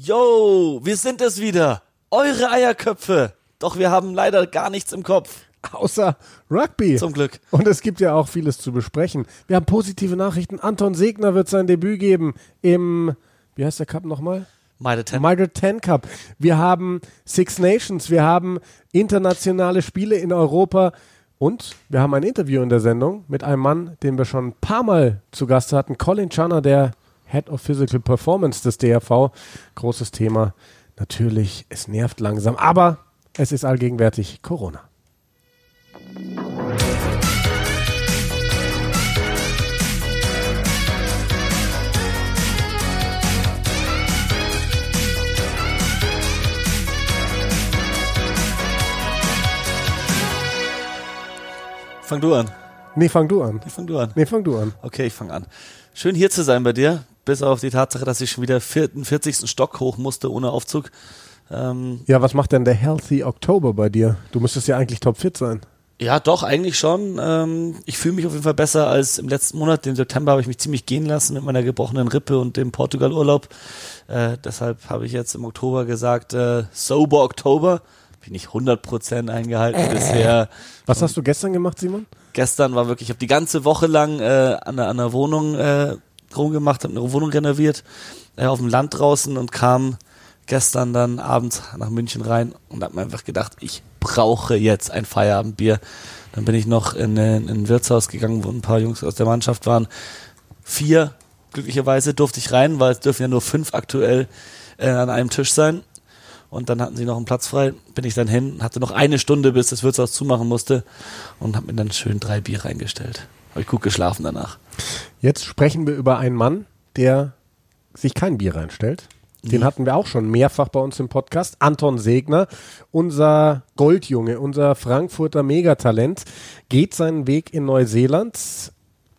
Yo, wir sind es wieder. Eure Eierköpfe. Doch wir haben leider gar nichts im Kopf. Außer Rugby. Zum Glück. Und es gibt ja auch vieles zu besprechen. Wir haben positive Nachrichten. Anton Segner wird sein Debüt geben im, wie heißt der Cup nochmal? Meine Ten. Mitre 10 Cup. Wir haben Six Nations. Wir haben internationale Spiele in Europa. Und wir haben ein Interview in der Sendung mit einem Mann, den wir schon ein paar Mal zu Gast hatten. Colin Channer, der Head of Physical Performance des DRV. Großes Thema. Natürlich, es nervt langsam, aber es ist allgegenwärtig Corona. Fang du an. Nee, fang du an. Nee, fang du an. Nee, fang du an. Okay, ich fang an. Schön hier zu sein bei dir, bis auf die Tatsache, dass ich schon wieder vierten, 40. Stock hoch musste ohne Aufzug. Ähm, Ja, was macht denn der Healthy October bei dir? Du müsstest ja eigentlich topfit sein. ja, doch, eigentlich schon. Ähm, ich fühle mich auf jeden Fall besser als im letzten Monat. Den September habe ich mich ziemlich gehen lassen mit meiner gebrochenen Rippe und dem Portugal-Urlaub. Äh, deshalb habe ich jetzt im Oktober gesagt, äh, Sober Oktober. Bin ich 100% eingehalten bisher. Was hast du gestern gemacht, Simon? gestern war wirklich, ich habe die ganze Woche lang äh, an, der, an der Wohnung äh, rumgemacht, habe eine Wohnung renoviert, äh, auf dem Land draußen und kam gestern dann abends nach München rein und habe mir einfach gedacht, ich brauche jetzt ein Feierabendbier. Dann bin ich noch in, äh, in ein Wirtshaus gegangen, wo ein paar Jungs aus der Mannschaft waren. Vier, glücklicherweise durfte ich rein, weil es dürfen ja nur fünf aktuell äh, an einem Tisch sein. Und dann hatten sie noch einen Platz frei, bin ich dann hin, hatte noch eine Stunde, bis das Wirtshaus zumachen musste und habe mir dann schön drei Bier reingestellt. Habe ich gut geschlafen danach. Jetzt sprechen wir über einen Mann, der sich kein Bier reinstellt. Den hatten wir auch schon mehrfach bei uns im Podcast. Anton Segner, unser Goldjunge, unser Frankfurter Megatalent, geht seinen Weg in Neuseeland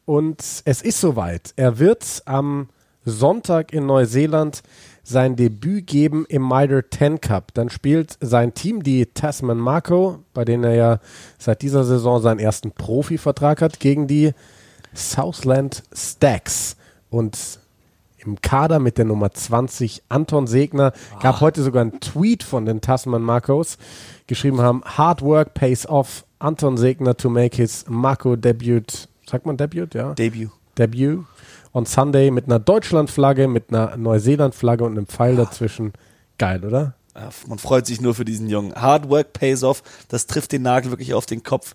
und es ist soweit. Er wird am Sonntag in Neuseeland sein Debüt geben im Mitre 10 Cup. Dann spielt sein Team, die Tasman Marco, bei denen er ja seit dieser Saison seinen ersten Profivertrag hat, gegen die Southland Stacks. Und im Kader mit der Nummer 20 Anton Segner gab heute sogar einen Tweet von den Tasman Marcos, geschrieben haben, Hard work pays off, Anton Segner to make his Marco debut, sagt man debut, ja? Debut. Debut on Sunday mit einer Deutschlandflagge, mit einer Neuseeland-Flagge und einem Pfeil dazwischen. Geil, oder? Ja, man freut sich nur für diesen Jungen. Hard work pays off. Das trifft den Nagel wirklich auf den Kopf.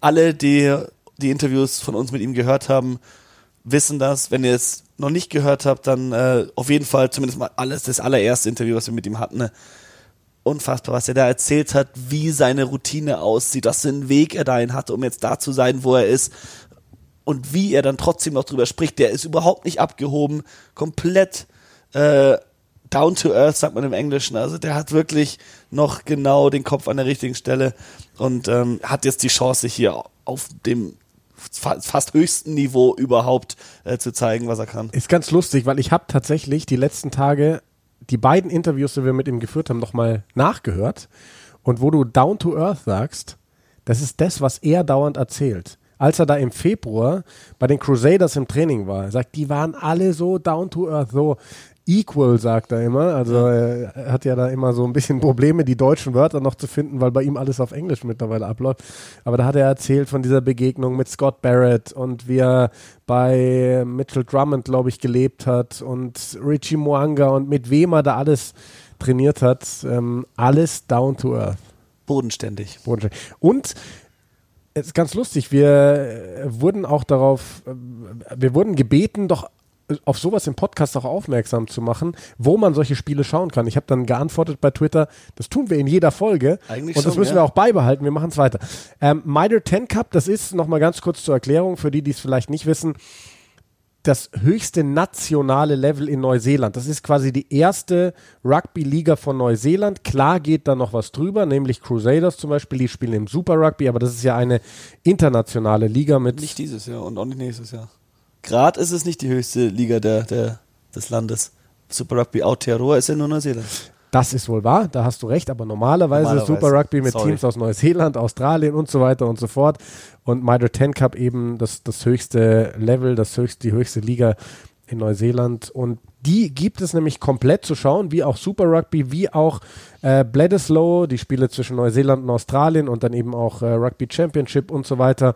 Alle, die die Interviews von uns mit ihm gehört haben, wissen das. Wenn ihr es noch nicht gehört habt, dann äh, auf jeden Fall zumindest mal alles das allererste Interview, was wir mit ihm hatten. Ne? Unfassbar, was er da erzählt hat, wie seine Routine aussieht, was für einen Weg er dahin hatte, um jetzt da zu sein, wo er ist. Und wie er dann trotzdem noch drüber spricht, der ist überhaupt nicht abgehoben, komplett äh, down to earth, sagt man im Englischen. Also der hat wirklich noch genau den Kopf an der richtigen Stelle und ähm, hat jetzt die Chance, hier auf dem fast höchsten Niveau überhaupt äh, zu zeigen, was er kann. Ist ganz lustig, weil ich habe tatsächlich die letzten Tage die beiden Interviews, die wir mit ihm geführt haben, nochmal nachgehört. Und wo du down to earth sagst, das ist das, was er dauernd erzählt. Als er da im Februar bei den Crusaders im Training war, sagt, die waren alle so down to earth, so equal, sagt er immer. Also er hat ja da immer so ein bisschen Probleme, die deutschen Wörter noch zu finden, weil bei ihm alles auf Englisch mittlerweile abläuft. Aber da hat er erzählt von dieser Begegnung mit Scott Barrett und wie er bei Mitchell Drummond, glaube ich, gelebt hat und Richie Moanga und mit wem er da alles trainiert hat. Ähm, alles down to earth. Bodenständig. Bodenständig. Und es ist ganz lustig, wir wurden auch darauf, äh, wir wurden gebeten, doch auf sowas im Podcast auch aufmerksam zu machen, wo man solche Spiele schauen kann. Ich habe dann geantwortet bei Twitter, das tun wir in jeder Folge Eigentlich und das schon, müssen ja. wir auch beibehalten. Wir machen es weiter. Ähm, Mitre 10 Cup, das ist nochmal ganz kurz zur Erklärung für die, die es vielleicht nicht wissen, das höchste nationale Level in Neuseeland. Das ist quasi die erste Rugby-Liga von Neuseeland. Klar geht da noch was drüber, nämlich Crusaders zum Beispiel, die spielen im Super Rugby, aber das ist ja eine internationale Liga mit. Nicht dieses Jahr und auch nicht nächstes Jahr. Gerade ist es nicht die höchste Liga der, der, des Landes. Super Rugby Aotearoa ist ja nur Neuseeland. Das ist wohl wahr, da hast du recht, aber normalerweise, Normalerweise, Super Rugby mit sorry. Teams aus Neuseeland, Australien und so weiter und so fort. Und Mitre 10 Cup eben das, das höchste Level, das höchste, die höchste Liga in Neuseeland und die gibt es nämlich komplett zu schauen, wie auch Super Rugby, wie auch äh, Bledisloe, die Spiele zwischen Neuseeland und Australien und dann eben auch äh, Rugby Championship und so weiter.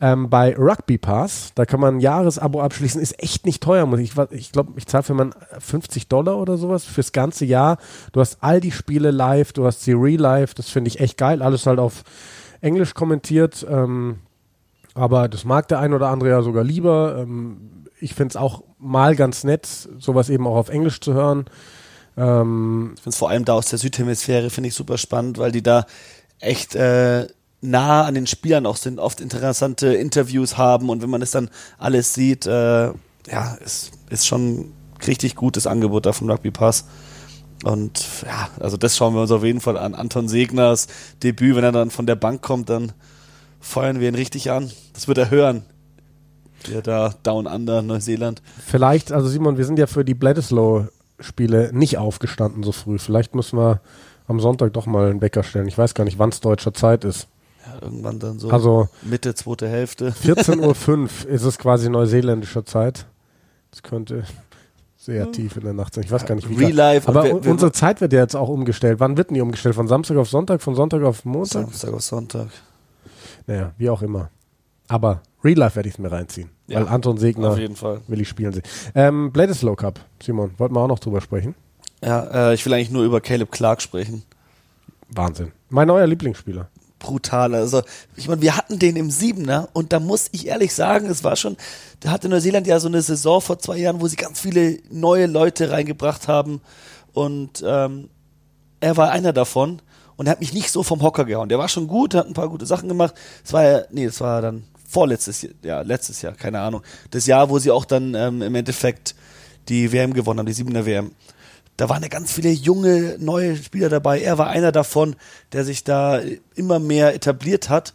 Ähm, bei Rugby Pass, da kann man ein Jahresabo abschließen, ist echt nicht teuer. Muss ich ich glaube, ich zahle für man 50 Dollar oder sowas fürs ganze Jahr. Du hast all die Spiele live, du hast sie real live, das finde ich echt geil. Alles halt auf Englisch kommentiert. Ähm, aber das mag der ein oder andere ja sogar lieber. Ähm, ich finde es auch mal ganz nett, sowas eben auch auf Englisch zu hören. Ähm, ich finde es vor allem da aus der Südhemisphäre, finde ich super spannend, weil die da echt äh, nah an den Spielern auch sind, oft interessante Interviews haben und wenn man es dann alles sieht, äh, ja, ist, ist schon richtig gutes Angebot da vom Rugby Pass. Und ja, also das schauen wir uns auf jeden Fall an. Anton Segners Debüt, wenn er dann von der Bank kommt, dann feuern wir ihn richtig an. Das wird er hören. Der da Down Under, Neuseeland. Vielleicht, also Simon, wir sind ja für die Bledisloe-Spiele nicht aufgestanden so früh. Vielleicht müssen wir am Sonntag doch mal einen Wecker stellen. Ich weiß gar nicht, wann es deutscher Zeit ist. Ja, irgendwann dann so also Mitte, zweite Hälfte. 14.05 Uhr ist es quasi neuseeländischer Zeit. Das könnte sehr hm. tief in der Nacht sein. Ich weiß gar nicht, wie Real Life. Aber wir, wir unsere Zeit wird ja jetzt auch umgestellt. Wann wird denn die umgestellt? Von Samstag auf Sonntag? Von Sonntag auf Montag? Samstag auf Sonntag. Naja, wie auch immer. Aber Real Life werde ich es mir reinziehen. Ja, weil Anton Segner auf jeden Fall. will ich spielen sehen. Ähm, Bledisloe Cup, Simon, wollten wir auch noch drüber sprechen? Ja, äh, ich will eigentlich nur über Caleb Clark sprechen. Wahnsinn. Mein neuer Lieblingsspieler. Brutal. Also, ich meine, wir hatten den im Siebener und da muss ich ehrlich sagen, es war schon, da hatte Neuseeland ja so eine Saison vor zwei Jahren, wo sie ganz viele neue Leute reingebracht haben und ähm, er war einer davon und er hat mich nicht so vom Hocker gehauen. Der war schon gut, hat ein paar gute Sachen gemacht. Es war ja, nee, das war dann vorletztes Jahr, ja, letztes Jahr, keine Ahnung. Das Jahr, wo sie auch dann ähm, im Endeffekt die WM gewonnen haben, die siebener WM. Da waren ja ganz viele junge, neue Spieler dabei. Er war einer davon, der sich da immer mehr etabliert hat,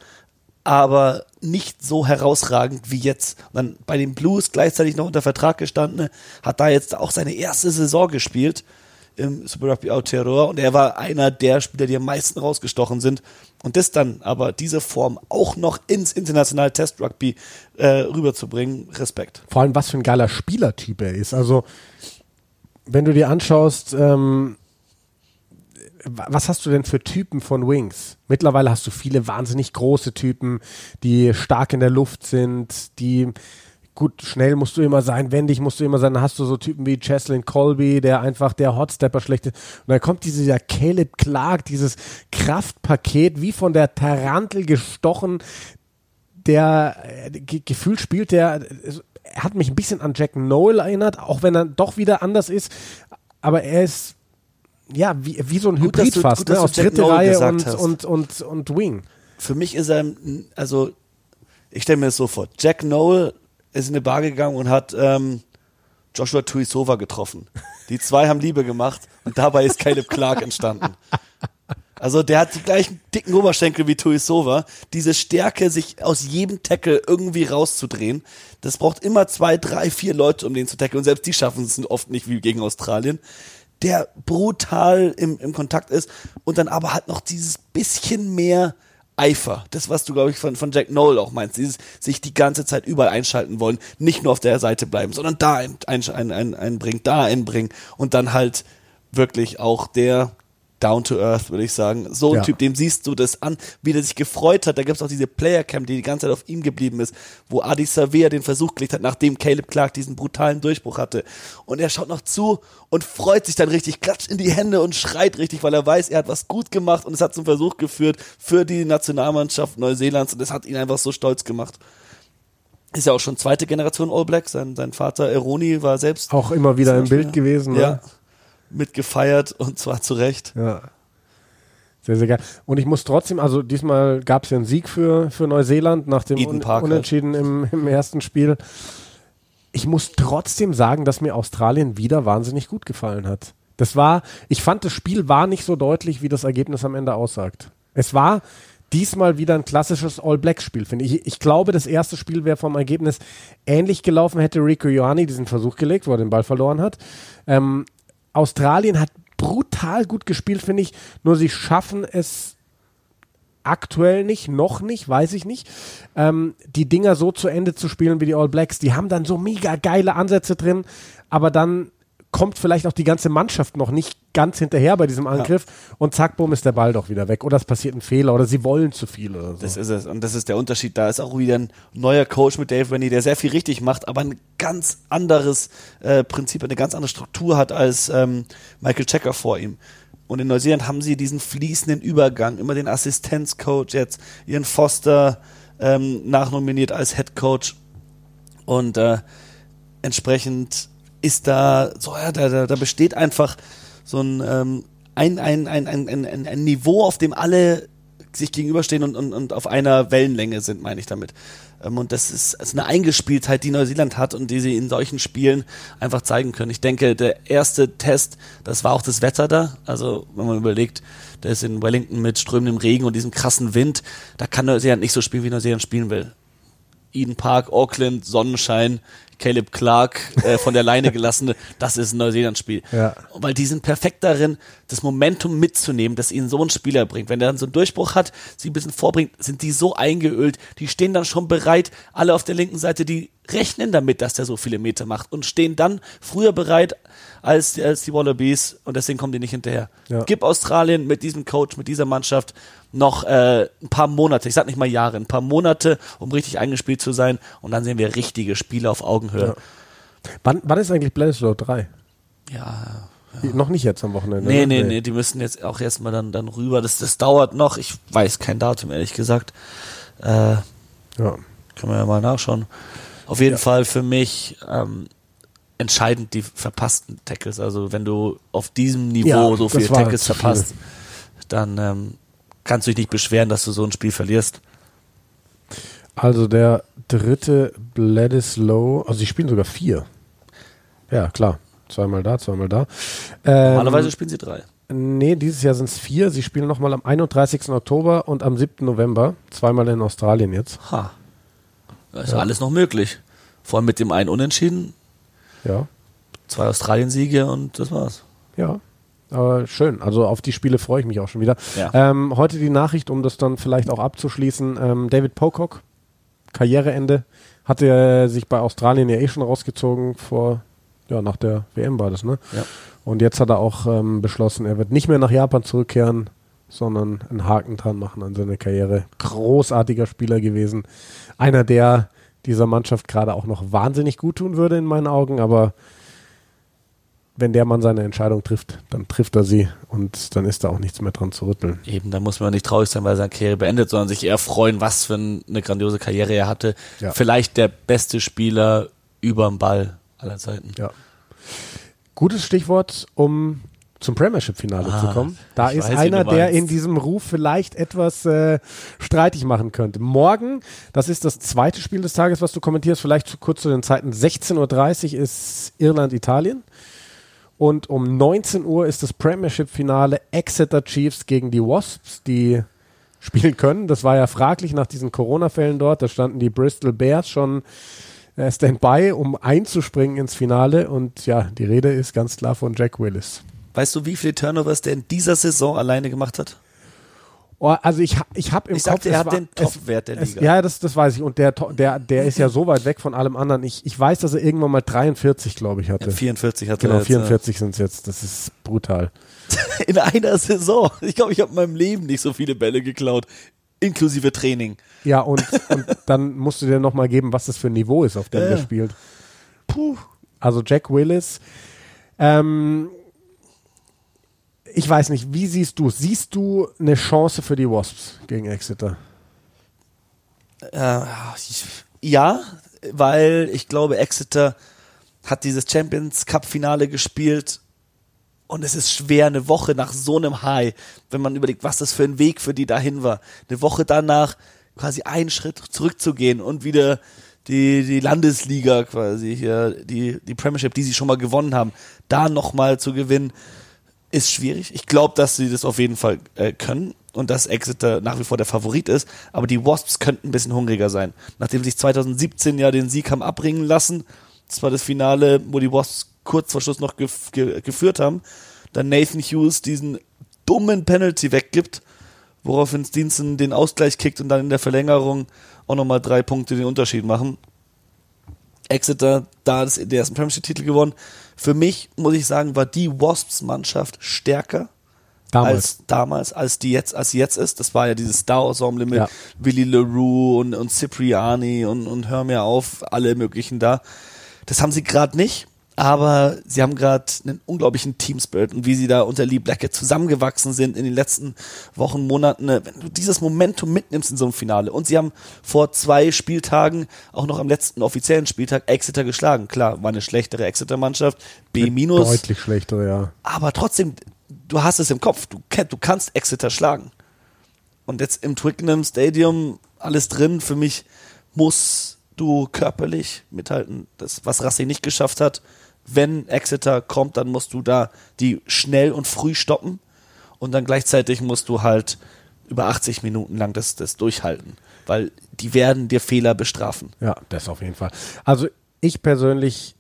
aber nicht so herausragend wie jetzt. Und dann bei den Blues gleichzeitig noch unter Vertrag gestanden, hat da jetzt auch seine erste Saison gespielt im Super Rugby Aotearoa und er war einer der Spieler, die am meisten rausgestochen sind. Und das dann aber diese Form auch noch ins internationale Test Rugby äh, rüberzubringen, Respekt. Vor allem, was für ein geiler Spielertyp er ist. Also, wenn du dir anschaust, ähm, was hast du denn für Typen von Wings? Mittlerweile hast du viele wahnsinnig große Typen, die stark in der Luft sind, die gut, schnell musst du immer sein, wendig musst du immer sein. Dann hast du so Typen wie Cheslin Colby, der einfach der Hotstepper schlecht ist. Und dann kommt dieser Caleb Clark, dieses Kraftpaket, wie von der Tarantel gestochen. Der äh, gefühlt spielt der, er hat mich ein bisschen an Jack Noel erinnert, auch wenn er doch wieder anders ist. Aber er ist ja wie, wie so ein gut, Hybrid du, fast, gut, ne? aus dritte Reihe und, und, und, und Wing. Für mich ist er, also ich stelle mir das so vor, Jack Noel ist in eine Bar gegangen und hat ähm, Joshua Tuisova getroffen. Die zwei haben Liebe gemacht und dabei ist Caleb Clark entstanden. Also der hat die gleichen dicken Oberschenkel wie Tuisova. Diese Stärke, sich aus jedem Tackle irgendwie rauszudrehen, das braucht immer zwei, drei, vier Leute, um den zu tackeln. Und selbst die schaffen es oft nicht wie gegen Australien. Der brutal im, im Kontakt ist und dann aber hat noch dieses bisschen mehr Eifer. Das, was du, glaube ich, von, von Jack Noel auch meinst. Dieses sich die ganze Zeit überall einschalten wollen, nicht nur auf der Seite bleiben, sondern da ein, ein, ein, ein, einbringen, da einbringen und dann halt wirklich auch der down to earth, würde ich sagen. So ein ja. Typ, dem siehst du das an, wie der sich gefreut hat. Da gibt es auch diese Player Cam, die die ganze Zeit auf ihm geblieben ist, wo Adi Savea den Versuch gelegt hat, nachdem Caleb Clark diesen brutalen Durchbruch hatte. Und er schaut noch zu und freut sich dann richtig, klatscht in die Hände und schreit richtig, weil er weiß, er hat was gut gemacht und es hat zum Versuch geführt für die Nationalmannschaft Neuseelands und es hat ihn einfach so stolz gemacht ist ja auch schon zweite Generation All Black. Sein, sein Vater Eroni war selbst. Auch immer wieder im Bild gewesen. Ne? Ja mitgefeiert und zwar zu Recht. Ja. Sehr, sehr geil. Und ich muss trotzdem, also diesmal gab es ja einen Sieg für, für Neuseeland nach dem Un Unentschieden im, im ersten Spiel. Ich muss trotzdem sagen, dass mir Australien wieder wahnsinnig gut gefallen hat. Das war, ich fand, das Spiel war nicht so deutlich, wie das Ergebnis am Ende aussagt. Es war diesmal wieder ein klassisches All-Black-Spiel, finde ich. Ich glaube, das erste Spiel wäre vom Ergebnis ähnlich gelaufen, hätte Rico Ioani diesen Versuch gelegt, wo er den Ball verloren hat. Ähm, Australien hat brutal gut gespielt, finde ich. Nur sie schaffen es aktuell nicht, noch nicht, weiß ich nicht, ähm, die Dinger so zu Ende zu spielen wie die All Blacks. Die haben dann so mega geile Ansätze drin, aber dann kommt vielleicht auch die ganze Mannschaft noch nicht ganz hinterher bei diesem Angriff ja. und zack, bumm, ist der Ball doch wieder weg. Oder es passiert ein Fehler oder sie wollen zu viel oder so. Das ist es. Und das ist der Unterschied. Da ist auch wieder ein neuer Coach mit Dave Rennie, der sehr viel richtig macht, aber ein ganz anderes äh, Prinzip, eine ganz andere Struktur hat als ähm, Michael Checker vor ihm. Und in Neuseeland haben sie diesen fließenden Übergang, immer den Assistenzcoach jetzt, ihren Foster ähm, nachnominiert als Head Coach. Und äh, entsprechend ist da, so, ja, da, da besteht einfach so ein, ähm, ein, ein, ein, ein, ein, ein Niveau, auf dem alle sich gegenüberstehen und, und, und auf einer Wellenlänge sind, meine ich damit. Ähm, und das ist, ist eine Eingespieltheit, die Neuseeland hat und die sie in solchen Spielen einfach zeigen können. Ich denke, der erste Test, das war auch das Wetter da. Also, wenn man überlegt, der ist in Wellington mit strömendem Regen und diesem krassen Wind, da kann Neuseeland nicht so spielen, wie Neuseeland spielen will. Eden Park, Auckland, Sonnenschein, Caleb Clark äh, von der Leine gelassene, das ist ein Neuseeland-Spiel. Ja. Weil die sind perfekt darin, das Momentum mitzunehmen, das ihnen so ein Spieler bringt. Wenn der dann so einen Durchbruch hat, sie ein bisschen vorbringt, sind die so eingeölt, die stehen dann schon bereit, alle auf der linken Seite, die rechnen damit, dass der so viele Meter macht und stehen dann früher bereit als, als die Wallabies und deswegen kommen die nicht hinterher. Ja. Gib Australien mit diesem Coach, mit dieser Mannschaft noch äh, ein paar Monate, ich sag nicht mal Jahre, ein paar Monate, um richtig eingespielt zu sein und dann sehen wir richtige Spiele auf Augenhöhe. Ja. Wann, wann ist eigentlich Bledisloe 3? Ja, ja. Noch nicht jetzt am Wochenende. Nee, nee, nee, nee, die müssen jetzt auch erstmal dann, dann rüber. Das, das dauert noch. Ich weiß kein Datum, ehrlich gesagt. Äh, ja. Können wir ja mal nachschauen. Auf jeden ja. Fall für mich ähm, entscheidend die verpassten Tackles. Also wenn du auf diesem Niveau ja, so viele Tackles verpasst, viel. dann ähm, kannst du dich nicht beschweren, dass du so ein Spiel verlierst. Also der dritte Bledisloe, also sie spielen sogar vier. Ja, klar. Zweimal da, zweimal da. Ähm, Normalerweise spielen sie drei. Nee, dieses Jahr sind es vier. Sie spielen nochmal am 31. Oktober und am 7. November. Zweimal in Australien jetzt. Ha. Da ist ja. alles noch möglich. Vor allem mit dem einen Unentschieden. Ja. Zwei Australien-Siege und das war's. Ja. Aber schön. Also auf die Spiele freue ich mich auch schon wieder. Ja. Ähm, heute die Nachricht, um das dann vielleicht auch abzuschließen. Ähm, David Pocock, Karriereende, hatte sich bei Australien ja eh schon rausgezogen vor, ja, nach der WM war das, ne? Ja. Und jetzt hat er auch ähm, beschlossen, er wird nicht mehr nach Japan zurückkehren, sondern einen Haken dran machen an seine Karriere. Großartiger Spieler gewesen. Einer, der dieser Mannschaft gerade auch noch wahnsinnig gut tun würde in meinen Augen, aber wenn der Mann seine Entscheidung trifft, dann trifft er sie und dann ist da auch nichts mehr dran zu rütteln. Eben, da muss man nicht traurig sein, weil seine Karriere beendet, sondern sich eher freuen, was für eine grandiose Karriere er hatte. Ja. Vielleicht der beste Spieler überm Ball aller Zeiten. Ja. Gutes Stichwort, um zum Premiership-Finale ah, zu kommen. Da ist weiß, einer, der in diesem Ruf vielleicht etwas äh, streitig machen könnte. Morgen, das ist das zweite Spiel des Tages, was du kommentierst, vielleicht kurz zu den Zeiten. 16.30 Uhr ist Irland-Italien. Und um 19 Uhr ist das Premiership-Finale Exeter Chiefs gegen die Wasps, die spielen können. Das war ja fraglich nach diesen Corona-Fällen dort. Da standen die Bristol Bears schon äh, Standby, um einzuspringen ins Finale. Und ja, die Rede ist ganz klar von Jack Willis. Weißt du, wie viele Turnovers der in dieser Saison alleine gemacht hat? Oh, also ich, ich habe im ich Kopf... Sagte, er hat war, den Topwert der Liga. Es, ja, das, das weiß ich. Und der, der, der ist ja so weit weg von allem anderen. Ich, ich weiß, dass er irgendwann mal 43, glaube ich, hatte. Ja, 44 hatte Genau, 44 sind es jetzt. Das ist brutal. in einer Saison. Ich glaube, ich habe in meinem Leben nicht so viele Bälle geklaut. Inklusive Training. Ja, und, und dann musst du dir nochmal geben, was das für ein Niveau ist, auf dem ja. er spielt. Puh. Also Jack Willis. Ähm, ich weiß nicht, wie siehst du Siehst du eine Chance für die Wasps gegen Exeter? Äh, ja, weil ich glaube, Exeter hat dieses Champions Cup Finale gespielt und es ist schwer, eine Woche nach so einem High, wenn man überlegt, was das für ein Weg für die dahin war, eine Woche danach quasi einen Schritt zurückzugehen und wieder die, die Landesliga quasi hier, die, die Premiership, die sie schon mal gewonnen haben, da nochmal zu gewinnen ist schwierig. Ich glaube, dass sie das auf jeden Fall äh, können und dass Exeter nach wie vor der Favorit ist. Aber die Wasps könnten ein bisschen hungriger sein. Nachdem sich 2017 ja den Sieg haben abbringen lassen, das war das Finale, wo die Wasps kurz vor Schluss noch gef ge geführt haben, dann Nathan Hughes diesen dummen Penalty weggibt, woraufhin Stinson den Ausgleich kickt und dann in der Verlängerung auch nochmal drei Punkte den Unterschied machen. Exeter, da das, der ersten Premiership-Titel gewonnen. Für mich, muss ich sagen, war die Wasps-Mannschaft stärker Damals. als damals, als die jetzt, als sie jetzt ist. Das war ja dieses Star-Ensemble mit Ja. Willy LaRue und, und Cipriani und, und hör mir auf, alle möglichen da. Das haben sie gerade nicht, aber sie haben gerade einen unglaublichen Teamspirit und wie sie da unter Lee Blackett zusammengewachsen sind in den letzten Wochen, Monaten. Wenn du dieses Momentum mitnimmst in so einem Finale und sie haben vor zwei Spieltagen, auch noch am letzten offiziellen Spieltag, Exeter geschlagen. Klar, war eine schlechtere Exeter-Mannschaft, B minus, Deutlich schlechter, ja. aber trotzdem, du hast es im Kopf, du, du kannst Exeter schlagen. Und jetzt im Twickenham Stadium alles drin, für mich musst du körperlich mithalten, das, was Racing nicht geschafft hat. Wenn Exeter kommt, dann musst du da die schnell und früh stoppen und dann gleichzeitig musst du halt über 80 Minuten lang das, das durchhalten, weil die werden dir Fehler bestrafen. Ja, das auf jeden Fall. Also ich persönlich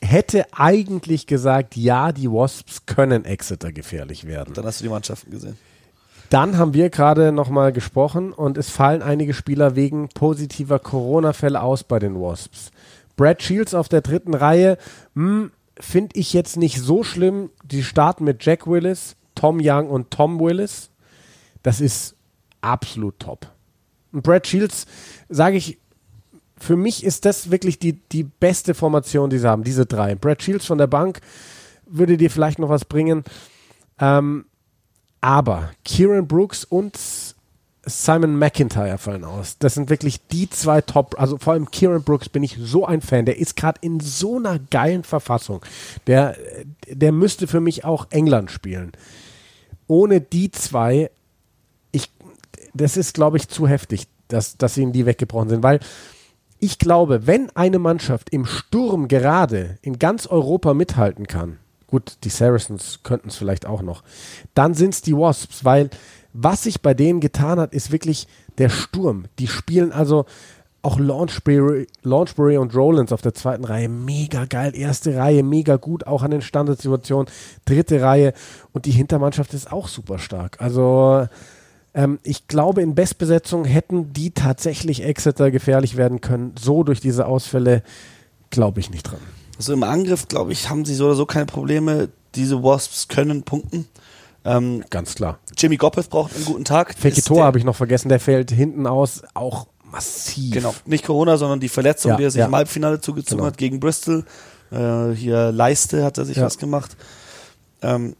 hätte eigentlich gesagt, ja, die Wasps können Exeter gefährlich werden. Dann hast du die Mannschaften gesehen. Dann haben wir gerade nochmal gesprochen und es fallen einige Spieler wegen positiver Corona-Fälle aus bei den Wasps. Brad Shields auf der dritten Reihe, finde ich jetzt nicht so schlimm. Die starten mit Jack Willis, Tom Young und Tom Willis. Das ist absolut top. Und Brad Shields, sage ich, für mich ist das wirklich die, die beste Formation, die sie haben, diese drei. Brad Shields von der Bank würde dir vielleicht noch was bringen. Ähm, aber Kieran Brooks und Simon McIntyre fallen aus. Das sind wirklich die zwei Top, also vor allem Kieran Brooks bin ich so ein Fan. Der ist gerade in so einer geilen Verfassung. Der, der müsste für mich auch England spielen. Ohne die zwei, ich, das ist, glaube ich, zu heftig, dass, dass ihnen die weggebrochen sind, weil ich glaube, wenn eine Mannschaft im Sturm gerade in ganz Europa mithalten kann, gut, die Saracens könnten es vielleicht auch noch, dann sind es die Wasps, weil was sich bei denen getan hat, ist wirklich der Sturm. Die spielen also auch Launchbury, Launchbury und Rollins auf der zweiten Reihe mega geil. Erste Reihe mega gut, auch an den Standardsituationen. Dritte Reihe und die Hintermannschaft ist auch super stark. Also ähm, ich glaube, in Bestbesetzung hätten die tatsächlich Exeter gefährlich werden können. So durch diese Ausfälle glaube ich nicht dran. Also im Angriff, glaube ich, haben sie so oder so keine Probleme. Diese Wasps können punkten. Ähm, Ganz klar. Jimmy Goppeth braucht einen guten Tag. Fekito habe ich noch vergessen, der fällt hinten aus, auch massiv. Genau, nicht Corona, sondern die Verletzung, Ja, die er sich ja. im Halbfinale zugezogen Genau. hat gegen Bristol. Äh, hier Leiste hat er sich Ja. was gemacht. Ähm,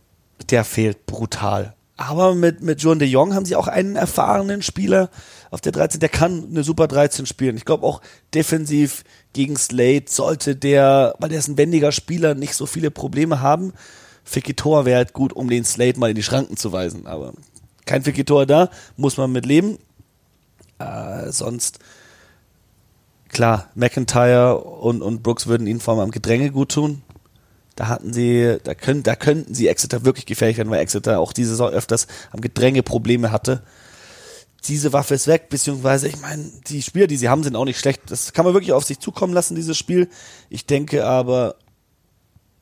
der fehlt brutal. Aber mit, mit John de Jong haben sie auch einen erfahrenen Spieler auf der 13, der kann eine super 13 spielen. Ich glaube auch defensiv gegen Slade sollte der, weil der ist ein wendiger Spieler, nicht so viele Probleme haben. Fikitor wäre halt gut, um den Slade mal in die Schranken zu weisen. Aber kein Fikitor da, muss man mit leben. Äh, sonst klar, McIntyre und, und Brooks würden ihnen vor allem am Gedränge gut tun. Da hatten sie, da können, da könnten sie Exeter wirklich gefährlich werden, weil Exeter auch diese Saison öfters am Gedränge Probleme hatte. Diese Waffe ist weg, beziehungsweise, ich meine, die Spieler, die sie haben, sind auch nicht schlecht. Das kann man wirklich auf sich zukommen lassen, dieses Spiel. Ich denke aber,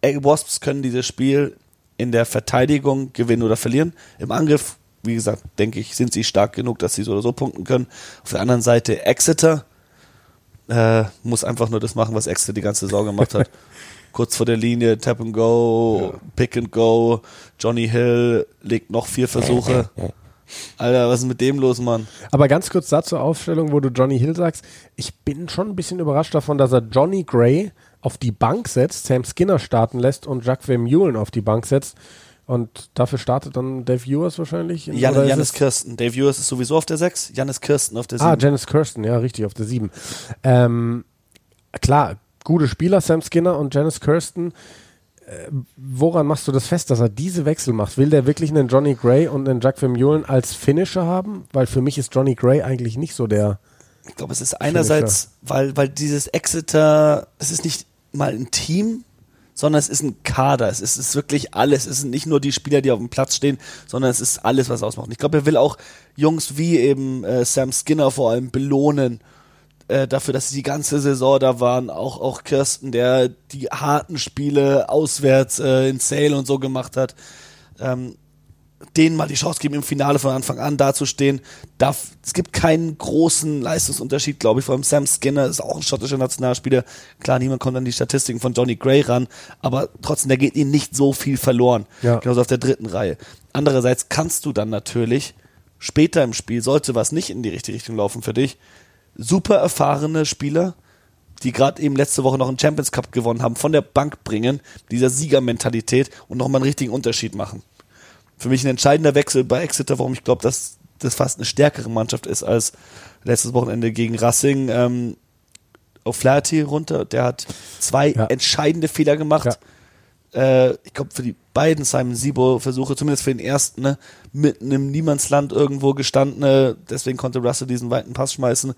Wasps können dieses Spiel in der Verteidigung gewinnen oder verlieren. Im Angriff, wie gesagt, denke ich, sind sie stark genug, dass sie so oder so punkten können. Auf der anderen Seite Exeter äh, muss einfach nur das machen, was Exeter die ganze Saison gemacht hat. Kurz vor der Linie, Tap and Go, Pick and Go, Johnny Hill legt noch vier Versuche. Alter, was ist mit dem los, Mann? Aber ganz kurz dazu Aufstellung, wo du Johnny Hill sagst, ich bin schon ein bisschen überrascht davon, dass er Johnny Gray auf die Bank setzt, Sam Skinner starten lässt und Jacques Vermeulen auf die Bank setzt. Und dafür startet dann Dave Ewers wahrscheinlich. in- Jan, Janis Kirsten. Dave Ewers ist sowieso auf der 6, Janis Kirsten auf der 7. Ah, Janice Kirsten, ja, richtig, auf der 7. Ähm, klar, gute Spieler, Sam Skinner und Janice Kirsten. Äh, woran machst du das fest, dass er diese Wechsel macht? Will der wirklich einen Johnny Gray und einen Jacques Vermeulen als Finisher haben? Weil für mich ist Johnny Gray eigentlich nicht so der. Ich glaube, es ist einerseits, weil, weil dieses Exeter, es ist nicht mal ein Team, sondern es ist ein Kader. Es ist, es ist wirklich alles. Es sind nicht nur die Spieler, die auf dem Platz stehen, sondern es ist alles, was ausmacht. Ich glaube, er will auch Jungs wie eben äh, Sam Skinner vor allem belohnen äh, dafür, dass sie die ganze Saison da waren. Auch, auch Kirsten, der die harten Spiele auswärts äh, in Sale und so gemacht hat. Ähm, denen mal die Chance geben, im Finale von Anfang an dazustehen. Darf, es gibt keinen großen Leistungsunterschied, glaube ich. Vor allem Sam Skinner ist auch ein schottischer Nationalspieler. Klar, niemand kommt an die Statistiken von Johnny Gray ran, aber trotzdem, da geht ihnen nicht so viel verloren. Ja. Genauso auf der dritten Reihe. Andererseits kannst du dann natürlich später im Spiel, sollte was nicht in die richtige Richtung laufen für dich, super erfahrene Spieler, die gerade eben letzte Woche noch einen Champions Cup gewonnen haben, von der Bank bringen, dieser Siegermentalität und nochmal einen richtigen Unterschied machen für mich ein entscheidender Wechsel bei Exeter, warum ich glaube, dass das fast eine stärkere Mannschaft ist als letztes Wochenende gegen Racing. Ähm, auf Flaherty runter, der hat zwei Ja. entscheidende Fehler gemacht. Äh, ich glaube, für die beiden Simon Sibo-Versuche, zumindest für den ersten, ne, mitten im Niemandsland irgendwo gestanden. Äh, deswegen konnte Russell diesen weiten Pass schmeißen.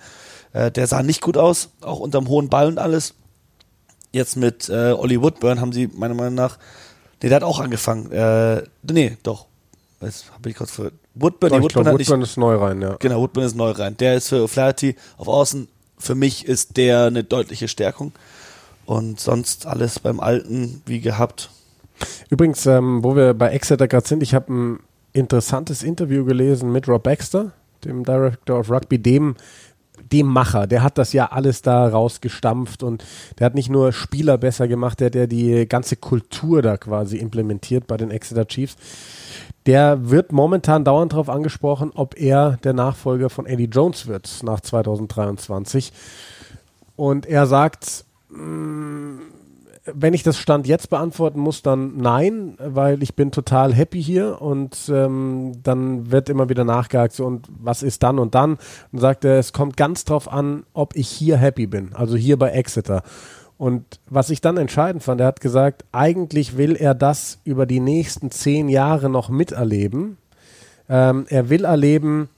Äh, der sah nicht gut aus, auch unterm hohen Ball und alles. Jetzt mit äh, Ollie Woodburn haben sie meiner Meinung nach, nee, der hat auch angefangen. Äh, nee, doch. Jetzt habe ich kurz für Woodburn, Doch, nee, ich glaube, hat nicht, Woodburn ist neu rein, ja. Genau, Woodburn ist neu rein. Der ist für Flaherty auf Außen. Für mich ist der eine deutliche Stärkung. Und sonst alles beim Alten wie gehabt. Übrigens, ähm, wo wir bei Exeter gerade sind, ich habe ein interessantes Interview gelesen mit Rob Baxter, dem Director of Rugby, dem, dem Macher. Der hat das ja alles da rausgestampft und der hat nicht nur Spieler besser gemacht, der hat ja die ganze Kultur da quasi implementiert bei den Exeter Chiefs. Der wird momentan dauernd darauf angesprochen, ob er der Nachfolger von Eddie Jones wird nach 2023. Und er sagt, wenn ich das Stand jetzt beantworten muss, dann nein, weil ich bin total happy hier und ähm, dann wird immer wieder nachgehakt so und was ist dann und dann und sagt er, es kommt ganz drauf an, ob ich hier happy bin, also hier bei Exeter. Und was ich dann entscheidend fand, er hat gesagt, eigentlich will er das über die nächsten zehn Jahre noch miterleben. Ähm, er will erleben,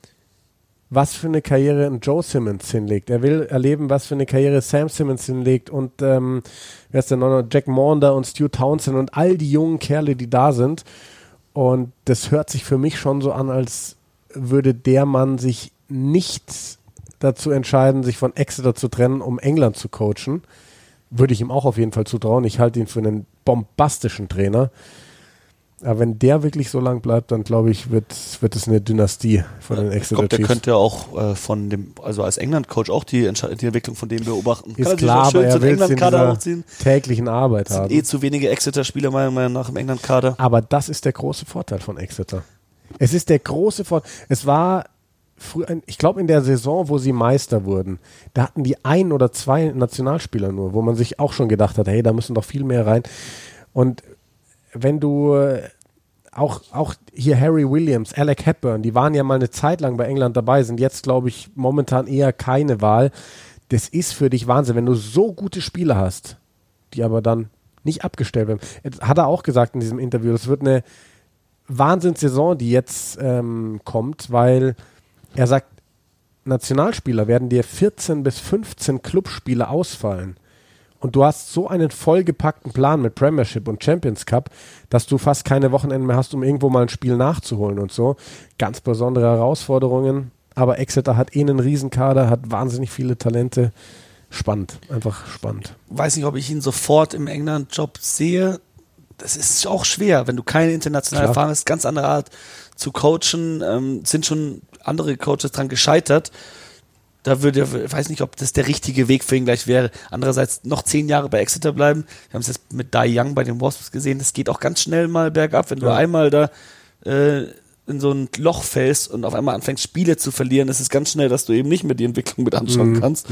was für eine Karriere ein Joe Simmons hinlegt. Er will erleben, was für eine Karriere Sam Simmons hinlegt und ähm, wer ist denn noch? Jack Maunder und Stu Townsend und all die jungen Kerle, die da sind. Und das hört sich für mich schon so an, als würde der Mann sich nicht dazu entscheiden, sich von Exeter zu trennen, um England zu coachen. Würde ich ihm auch auf jeden Fall zutrauen. Ich halte ihn für einen bombastischen Trainer. Aber wenn der wirklich so lang bleibt, dann glaube ich, wird, wird es eine Dynastie von den Ich Exeter glaube, der Chiefs. könnte auch äh, von dem, also als England-Coach auch die, die Entwicklung von dem beobachten. Kann Ist er sich klar, aber er will England-Kader hochziehen. täglichen Arbeit Es sind haben. eh zu wenige Exeter-Spieler meiner Meinung nach im England-Kader. Aber das ist der große Vorteil von Exeter. Es ist der große Vorteil. Es war früher, ich glaube in der Saison, wo sie Meister wurden, da hatten die ein oder zwei Nationalspieler nur, wo man sich auch schon gedacht hat, hey, da müssen doch viel mehr rein. Und wenn du äh, auch, auch hier Harry Williams, Alec Hepburn, die waren ja mal eine Zeit lang bei England dabei, sind jetzt, glaube ich, momentan eher keine Wahl. Das ist für dich Wahnsinn, wenn du so gute Spieler hast, die aber dann nicht abgestellt werden. Hat er auch gesagt in diesem Interview, das wird eine Wahnsinnssaison, die jetzt ähm, kommt, weil er sagt, Nationalspieler werden dir 14 bis 15 Clubspiele ausfallen. Und du hast so einen vollgepackten Plan mit Premiership und Champions Cup, dass du fast keine Wochenende mehr hast, um irgendwo mal ein Spiel nachzuholen und so. Ganz besondere Herausforderungen. Aber Exeter hat eh einen Riesenkader, hat wahnsinnig viele Talente. Spannend, einfach spannend. Weiß nicht, ob ich ihn sofort im England-Job sehe. Das ist auch schwer, wenn du keine internationale. Erfahrung hast, ganz andere Art zu coachen. Ähm, sind schon andere Coaches dran gescheitert. Da würde, ich weiß nicht, ob das der richtige Weg für ihn gleich wäre. Andererseits noch zehn Jahre bei Exeter bleiben. Wir haben es jetzt mit Dai Young bei den Wasps gesehen. Das geht auch ganz schnell mal bergab, wenn du Ja. einmal da äh, in so ein Loch fällst und auf einmal anfängst, Spiele zu verlieren. ist Es ganz schnell, dass du eben nicht mehr die Entwicklung mit anschauen Mhm. kannst.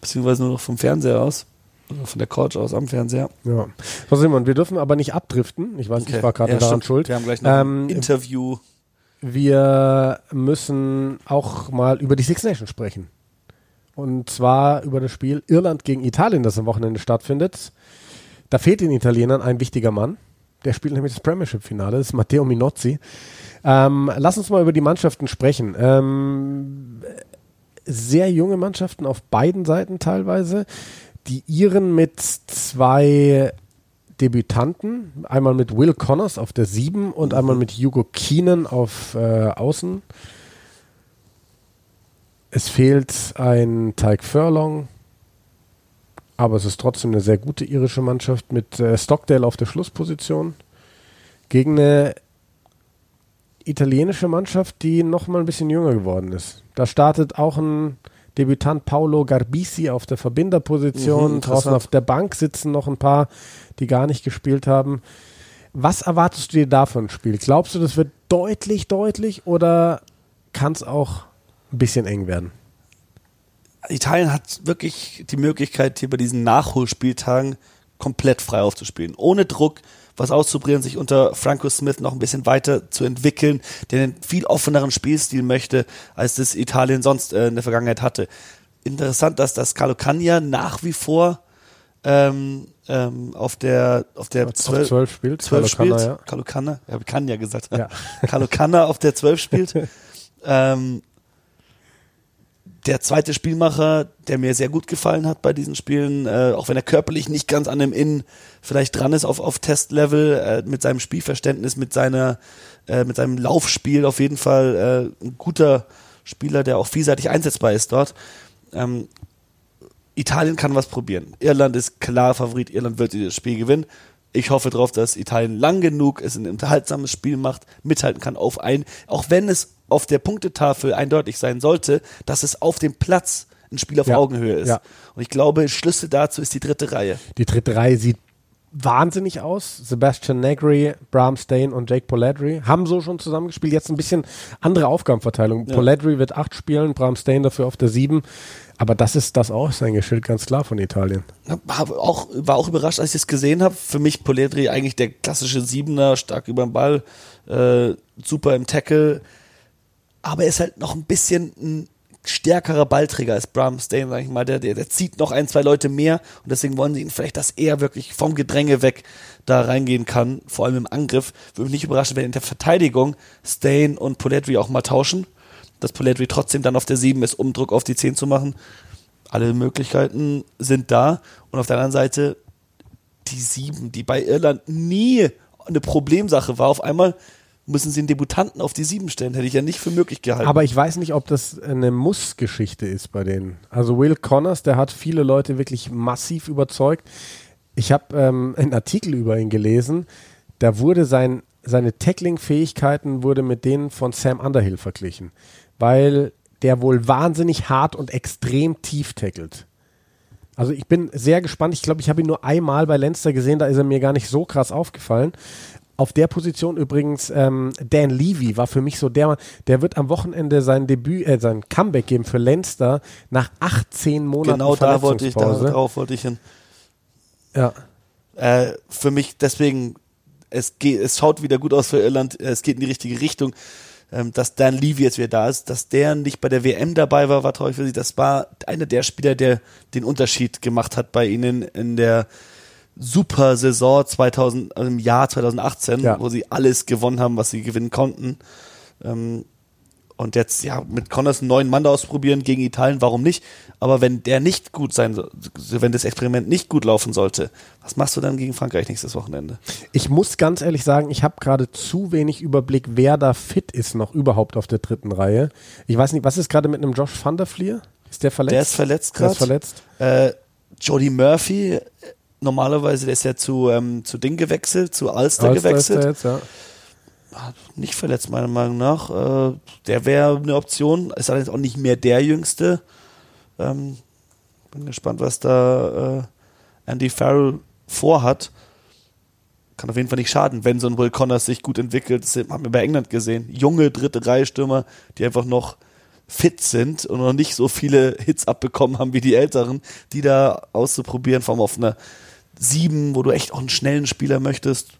Beziehungsweise nur noch vom Fernseher aus. Oder von der Couch aus am Fernseher. Ja. So, Simon, wir dürfen aber nicht abdriften. Ich weiß, ich war gerade Ja, daran stimmt. schuld. Wir haben gleich noch Ähm, ein Interview. Wir müssen auch mal über die Six Nations sprechen. Und zwar über das Spiel Irland gegen Italien, das am Wochenende stattfindet. Da fehlt den Italienern ein wichtiger Mann. Der spielt nämlich das Premiership-Finale, das ist Matteo Minozzi. Ähm, lass uns mal über die Mannschaften sprechen. Ähm, sehr junge Mannschaften auf beiden Seiten teilweise. Die Iren mit zwei Debütanten, einmal mit Will Connors auf der 7 und einmal mit Hugo Keenan auf äh, Außen. Es fehlt ein Tyke Furlong, aber es ist trotzdem eine sehr gute irische Mannschaft mit äh, Stockdale auf der Schlussposition gegen eine italienische Mannschaft, die noch mal ein bisschen jünger geworden ist. Da startet auch ein Debütant Paolo Garbisi auf der Verbinderposition. Mhm, Draußen auf der Bank sitzen noch ein paar, die gar nicht gespielt haben. Was erwartest du dir da von Spiel? Glaubst du, das wird deutlich, deutlich oder kann es auch ein bisschen eng werden? Italien hat wirklich die Möglichkeit, hier bei diesen Nachholspieltagen komplett frei aufzuspielen. Ohne Druck, was auszuprobieren, sich unter Franco Smith noch ein bisschen weiter zu entwickeln, der einen viel offeneren Spielstil möchte, als das Italien sonst äh, in der Vergangenheit hatte. Interessant, dass das Carlo Cagna nach wie vor ähm, ähm, auf der auf der Auf zwölf, 12 spielt. zwölf Carlo spielt. Canna, ja. Carlo Canna, ich habe Cagna gesagt. Ja. Carlo Canna auf der 12 spielt. ähm, der zweite Spielmacher, der mir sehr gut gefallen hat bei diesen Spielen, äh, auch wenn er körperlich nicht ganz an dem Innen vielleicht dran ist auf, auf Testlevel, äh, mit seinem Spielverständnis, mit seiner, äh, mit seinem Laufspiel auf jeden Fall äh, ein guter Spieler, der auch vielseitig einsetzbar ist dort. Ähm, Italien kann was probieren. Irland ist klar Favorit. Irland wird dieses Spiel gewinnen. Ich hoffe darauf, dass Italien lang genug es ein unterhaltsames Spiel macht, mithalten kann auf ein, auch wenn es auf der Punktetafel eindeutig sein sollte, dass es auf dem Platz ein Spiel auf Ja. Augenhöhe ist. Ja. Und ich glaube, Schlüssel dazu ist die dritte Reihe. Die dritte Reihe sieht wahnsinnig aus. Sebastian Negri, Bram Stain und Jake Poledri haben so schon zusammengespielt. Jetzt ein bisschen andere Aufgabenverteilung. Ja. Poledri wird acht spielen, Bram Stain dafür auf der sieben. Aber das ist das Aushängeschild ganz klar von Italien. Hab auch, war auch überrascht, als ich es gesehen habe. Für mich Poledri eigentlich der klassische Siebener, stark über den Ball, äh, super im Tackle. Aber er ist halt noch ein bisschen ein stärkerer Ballträger als Bram Stain, sag ich mal. Der, der, der zieht noch ein, zwei Leute mehr und deswegen wollen sie ihn vielleicht, dass er wirklich vom Gedränge weg da reingehen kann, vor allem im Angriff. Würde mich nicht überraschen, wenn in der Verteidigung Stain und Poledri auch mal tauschen. Dass Poledri trotzdem dann auf der 7 ist, um Druck auf die 10 zu machen. Alle Möglichkeiten sind da. Und auf der anderen Seite die 7, die bei Irland nie eine Problemsache war. Auf einmal müssen sie einen Debutanten auf die 7 stellen. Hätte ich ja nicht für möglich gehalten. Aber ich weiß nicht, ob das eine Muss-Geschichte ist bei denen. Also Will Connors, der hat viele Leute wirklich massiv überzeugt. Ich habe ähm, einen Artikel über ihn gelesen. Da wurde sein, seine Tackling-Fähigkeiten wurde mit denen von Sam Underhill verglichen, weil der wohl wahnsinnig hart und extrem tief tackelt. Also ich bin sehr gespannt. Ich glaube, ich habe ihn nur einmal bei Leinster gesehen, da ist er mir gar nicht so krass aufgefallen. Auf der Position übrigens ähm, Dan Levy war für mich so der Mann, der wird am Wochenende sein Debüt, äh, sein Comeback geben für Leinster nach 18 Monaten genau da wollte ich, darauf wollte ich hin. Ja. Äh, für mich deswegen, es geht, es schaut wieder gut aus für Irland, es geht in die richtige Richtung. Ähm, dass Dan Levy jetzt wieder da ist, dass der nicht bei der WM dabei war, war traurig für sie. Das war einer der Spieler, der den Unterschied gemacht hat bei ihnen in der super Saison 2000, also im Jahr 2018, Ja. wo sie alles gewonnen haben, was sie gewinnen konnten. Ähm, und jetzt, ja, mit Connors einen neuen Mann ausprobieren gegen Italien, warum nicht? Aber wenn der nicht gut sein wenn das Experiment nicht gut laufen sollte, was machst du dann gegen Frankreich nächstes Wochenende? Ich muss ganz ehrlich sagen, ich habe gerade zu wenig Überblick, wer da fit ist noch überhaupt auf der dritten Reihe. Ich weiß nicht, was ist gerade mit einem Josh van der Fleer? Ist der verletzt? Der ist verletzt Der gerade. ist verletzt. Äh, Jody Murphy, normalerweise, der ist ja zu, ähm, zu Ding gewechselt, zu Ulster ist gewechselt. jetzt, ja. Nicht verletzt, meiner Meinung nach. Äh, der wäre eine Option. Ist allerdings auch nicht mehr der Jüngste. Ähm, bin gespannt, was da äh, Andy Farrell vorhat. Kann auf jeden Fall nicht schaden, wenn so ein Will Connors sich gut entwickelt. Das haben wir bei England gesehen. Junge dritte Reihe Stürmer, die einfach noch fit sind und noch nicht so viele Hits abbekommen haben wie die Älteren, die da auszuprobieren, vor allem auf einer sieben, wo du echt auch einen schnellen Spieler möchtest.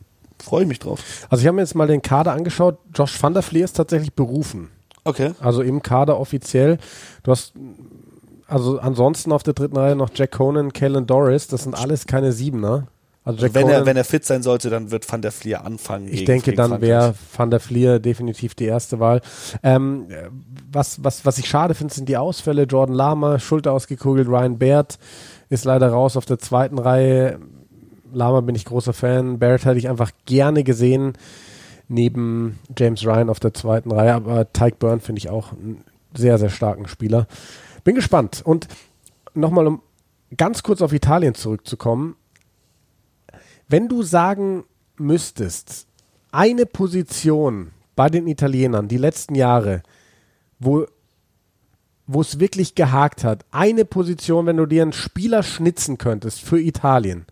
Freue ich mich drauf. Also ich habe mir jetzt mal den Kader angeschaut. Josh van der Fleer ist tatsächlich berufen. Okay. Also im Kader offiziell. Du hast also ansonsten auf der dritten Reihe noch Jack Conan, Kellen Doris. Das sind alles keine Siebener. Also Jack wenn, er, Conan, wenn er fit sein sollte, dann wird Van der Fleer anfangen. ich gegen- denke, dann wäre Van der Fleer definitiv die erste Wahl. Ähm, was, was, was ich schade finde, sind die Ausfälle. Jordan Lama, Schulter ausgekugelt. Ryan Baird ist leider raus auf der zweiten Reihe. Lama bin ich großer Fan. Barrett hätte ich einfach gerne gesehen neben James Ryan auf der zweiten Reihe. Aber Tyke Byrne finde ich auch einen sehr, sehr starken Spieler. Bin gespannt. Und nochmal, um ganz kurz auf Italien zurückzukommen. Wenn du sagen müsstest, eine Position bei den Italienern die letzten Jahre, wo wo es wirklich gehakt hat, eine Position, wenn du dir einen Spieler schnitzen könntest für Italien,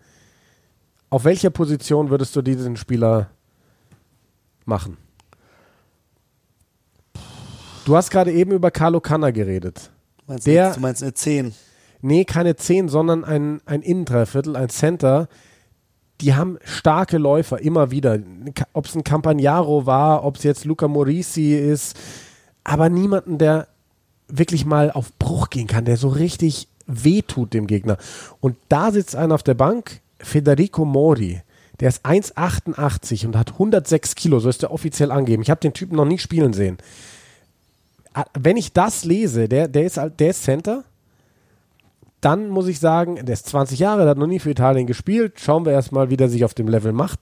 auf welcher Position würdest du diesen Spieler machen? Du hast gerade eben über Carlo Canna geredet. Du meinst, Der- du meinst eine 10. Nee, keine 10, sondern ein, ein Innendreiviertel, ein Center. Die haben starke Läufer immer wieder. Ob es ein Campagnaro war, ob es jetzt Luca Morisi ist, aber niemanden, der wirklich mal auf Bruch gehen kann, der so richtig wehtut dem Gegner. Und da sitzt einer auf der Bank, Federico Mori. Der ist 1,88 und hat 106 Kilo, so ist der offiziell angegeben. Ich habe den Typen noch nie spielen sehen. Ah, Wenn ich das lese, der, der, ist, halt- der ist Center, dann muss ich sagen, der ist 20 Jahre, der hat noch nie für Italien gespielt. Schauen wir erstmal, wie der sich auf dem Level macht.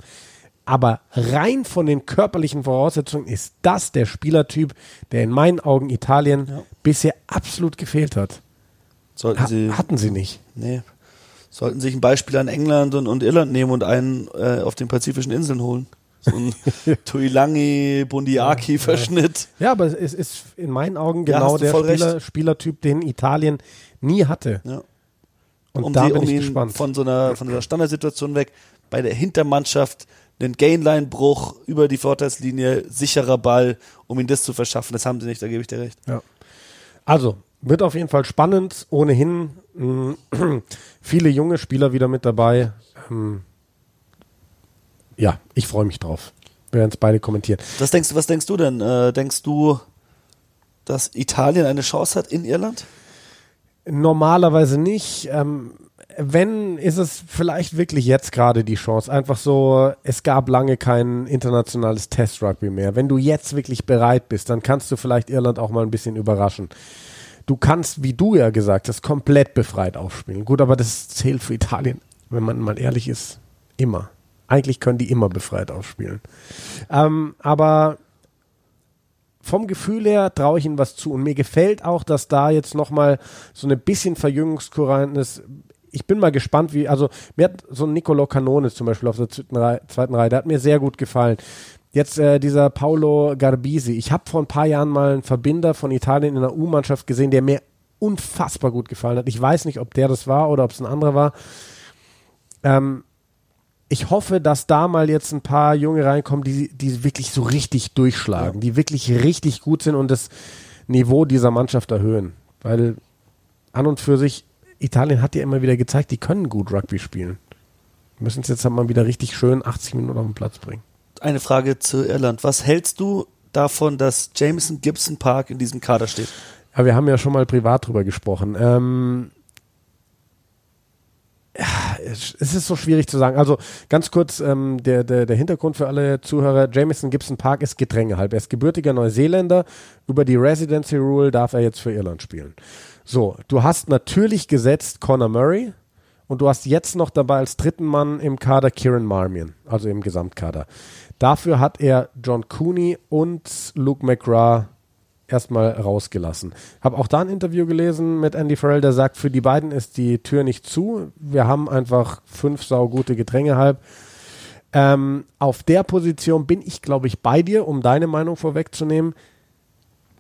Aber rein von den körperlichen Voraussetzungen ist das der Spielertyp, der in meinen Augen Italien Ja. bisher absolut gefehlt hat. Sollten Ha sie, hatten sie nicht. nee, sollten sich ein Beispiel an England und, und Irland nehmen und einen äh, auf den pazifischen Inseln holen. So ein Tuilangi, Bundiaki-Verschnitt. Ja, aber es ist in meinen Augen Ja, genau du der Spieler. Spielertyp, den Italien nie hatte. Ja. Und um, da die, bin um ich gespannt. von so einer, von einer Standardsituation weg bei der Hintermannschaft einen Gainline-Bruch über die Vorteilslinie, sicherer Ball, um ihm das zu verschaffen. Das haben sie nicht, da gebe ich dir recht. Ja. Also, wird auf jeden Fall spannend. Ohnehin mh, viele junge Spieler wieder mit dabei. Ähm, ja, ich freue mich drauf. Wir werden es beide kommentieren. Was denkst, du- was denkst du denn? Äh, denkst du, dass Italien eine Chance hat in Irland? Normalerweise nicht. Ähm, wenn, ist es vielleicht wirklich jetzt gerade die Chance. Einfach so, es gab lange kein internationales Test-Rugby mehr. Wenn du jetzt wirklich bereit bist, dann kannst du vielleicht Irland auch mal ein bisschen überraschen. Du kannst, wie du ja gesagt hast, komplett befreit aufspielen. Gut, aber das zählt für Italien, wenn man mal ehrlich ist, immer. Eigentlich können die immer befreit aufspielen. Ähm, aber vom Gefühl her traue ich ihnen was zu. Und mir gefällt auch, dass da jetzt nochmal so eine bisschen Verjüngungskurrent ist. Ich bin mal gespannt, wie, also mir hat so ein Nicolo Canone zum Beispiel auf der zweiten Reihe, zweiten Reihe, der hat mir sehr gut gefallen. Jetzt äh, dieser Paolo Garbisi. Ich habe vor ein paar Jahren mal einen Verbinder von Italien in der U-Mannschaft gesehen, der mir unfassbar gut gefallen hat. Ich weiß nicht, ob der das war oder ob es ein anderer war. Ähm, ich hoffe, dass da mal jetzt ein paar Junge reinkommen, die, die wirklich so richtig durchschlagen, die wirklich richtig gut sind und das Niveau dieser Mannschaft erhöhen. Weil an und für sich, Italien hat ja immer wieder gezeigt, die können gut Rugby spielen. Müssen es jetzt halt mal wieder richtig schön 80 Minuten auf den Platz bringen. Eine Frage zu Irland. Was hältst du davon, dass Jameson Gibson Park in diesem Kader steht? Ja, wir haben ja schon mal privat drüber gesprochen. Ähm, ja, es es ist so schwierig zu sagen. Also ganz kurz ähm, der, der, der Hintergrund für alle Zuhörer. Jameson Gibson Park ist Gedrängehalb. Er ist gebürtiger Neuseeländer. Über die Residency Rule darf er jetzt für Irland spielen. So, du hast natürlich gesetzt Conor Murray und du hast jetzt noch dabei als dritten Mann im Kader Kieran Marmion, also im Gesamtkader. Dafür hat er John Cooney und Luke McGrath erstmal rausgelassen. Habe auch da ein Interview gelesen mit Andy Farrell, der sagt, für die beiden ist die Tür nicht zu. Wir haben einfach fünf saugute Gedränge halb. Ähm, auf der Position bin ich, glaube ich, bei dir, um deine Meinung vorwegzunehmen.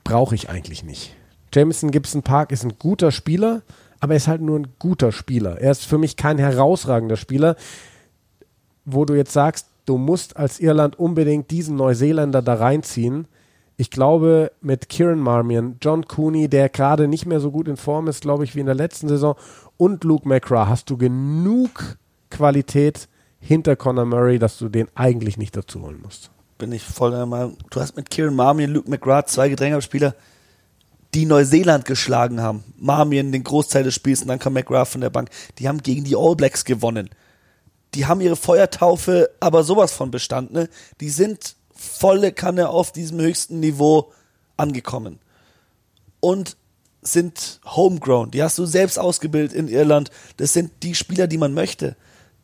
Brauche ich eigentlich nicht. Jameson Gibson Park ist ein guter Spieler, aber er ist halt nur ein guter Spieler. Er ist für mich kein herausragender Spieler, wo du jetzt sagst, du musst als Irland unbedingt diesen Neuseeländer da reinziehen. Ich glaube, mit Kieran Marmion, John Cooney, der gerade nicht mehr so gut in Form ist, glaube ich, wie in der letzten Saison, und Luke McGrath hast du genug Qualität hinter Conor Murray, dass du den eigentlich nicht dazu holen musst. Bin ich voll der Meinung. Du hast mit Kieran Marmion, Luke McGrath zwei Gedrängerspieler, die Neuseeland geschlagen haben. Marmion den Großteil des Spiels und dann kam McGrath von der Bank. Die haben gegen die All Blacks gewonnen. Die haben ihre Feuertaufe aber sowas von bestanden. Ne? Die sind volle Kanne auf diesem höchsten Niveau angekommen. Und sind homegrown. Die hast du selbst ausgebildet in Irland. Das sind die Spieler, die man möchte.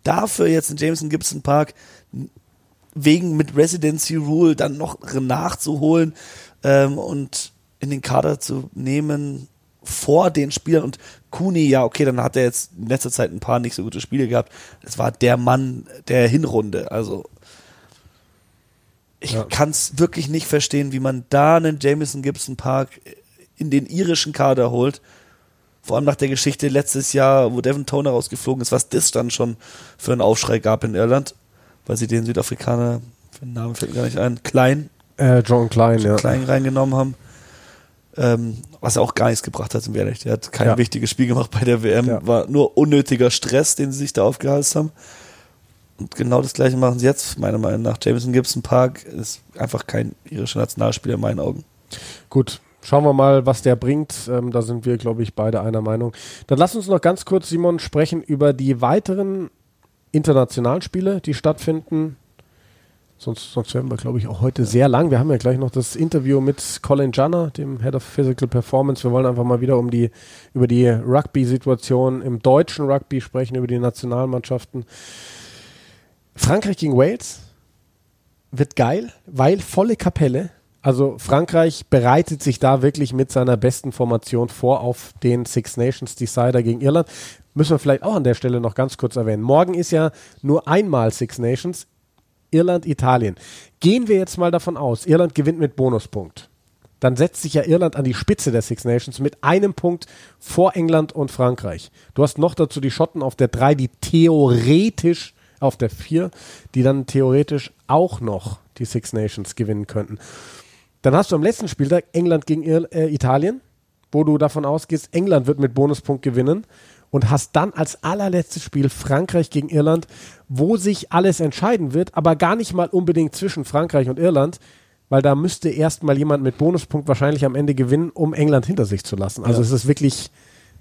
Dafür jetzt in Jameson Gibson Park wegen mit Residency Rule dann noch nachzuholen ähm, und in den Kader zu nehmen vor den Spielern und Kuni, ja, okay, dann hat er jetzt in letzter Zeit ein paar nicht so gute Spiele gehabt. Das war der Mann der Hinrunde. Also Ich Ja. kann es wirklich nicht verstehen, wie man da einen Jameson Gibson Park in den irischen Kader holt. Vor allem nach der Geschichte letztes Jahr, wo Devin Toner rausgeflogen ist, was das dann schon für einen Aufschrei gab in Irland, weil sie den Südafrikaner, für den Namen fällt mir gar nicht ein, Klein, Äh, John Klein, ja. Klein reingenommen haben. Ähm, was er auch gar nichts gebracht hat, wir ehrlich. Der hat kein Ja. wichtiges Spiel gemacht bei der WM. Ja. War nur unnötiger Stress, den sie sich da aufgehalst haben. Und genau das gleiche machen sie jetzt, meiner Meinung nach. Jameson Gibson Park ist einfach kein irischer Nationalspieler in meinen Augen. Gut, schauen wir mal, was der bringt. Ähm, da sind wir, glaube ich, beide einer Meinung. Dann lass uns noch ganz kurz, Simon, sprechen über die weiteren internationalen Spiele, die stattfinden. Sonst, sonst werden wir, glaube ich, auch heute sehr lang. Wir haben ja gleich noch das Interview mit Colin Janner, dem Head of Physical Performance. Wir wollen einfach mal wieder um die, über die Rugby-Situation im deutschen Rugby sprechen, über die Nationalmannschaften. Frankreich gegen Wales wird geil, weil volle Kapelle. Also Frankreich bereitet sich da wirklich mit seiner besten Formation vor auf den Six Nations Decider gegen Irland. Müssen wir vielleicht auch an der Stelle noch ganz kurz erwähnen. Morgen ist ja nur einmal Six Nations, Irland, Italien. Gehen wir jetzt mal davon aus, Irland gewinnt mit Bonuspunkt. Dann setzt sich ja Irland an die Spitze der Six Nations mit einem Punkt vor England und Frankreich. Du hast noch dazu die Schotten auf der 3, die theoretisch auf der 4, die dann theoretisch auch noch die Six Nations gewinnen könnten. Dann hast du am letzten Spieltag England gegen Ir äh, Italien, wo du davon ausgehst, England wird mit Bonuspunkt gewinnen und hast dann als allerletztes Spiel Frankreich gegen Irland, wo sich alles entscheiden wird, aber gar nicht mal unbedingt zwischen Frankreich und Irland, weil da müsste erst mal jemand mit Bonuspunkt wahrscheinlich am Ende gewinnen, um England hinter sich zu lassen. Also Ja. es ist wirklich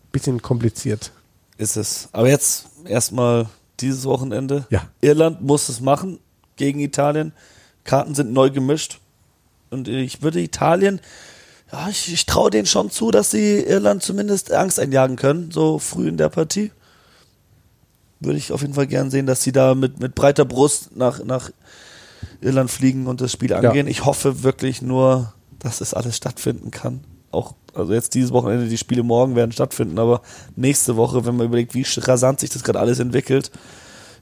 ein bisschen kompliziert. Ist es. Aber jetzt erstmal dieses Wochenende. Ja. Irland muss es machen gegen Italien. Karten sind neu gemischt. Und ich würde Italien, ja, ich, ich traue denen schon zu, dass sie Irland zumindest Angst einjagen können, so früh in der Partie. Würde ich auf jeden Fall gern sehen, dass sie da mit, mit breiter Brust nach, nach Irland fliegen und das Spiel angehen. Ich hoffe wirklich nur, dass das alles stattfinden kann. Auch, also jetzt dieses Wochenende, die Spiele morgen werden stattfinden, aber nächste Woche, wenn man überlegt, wie rasant sich das gerade alles entwickelt,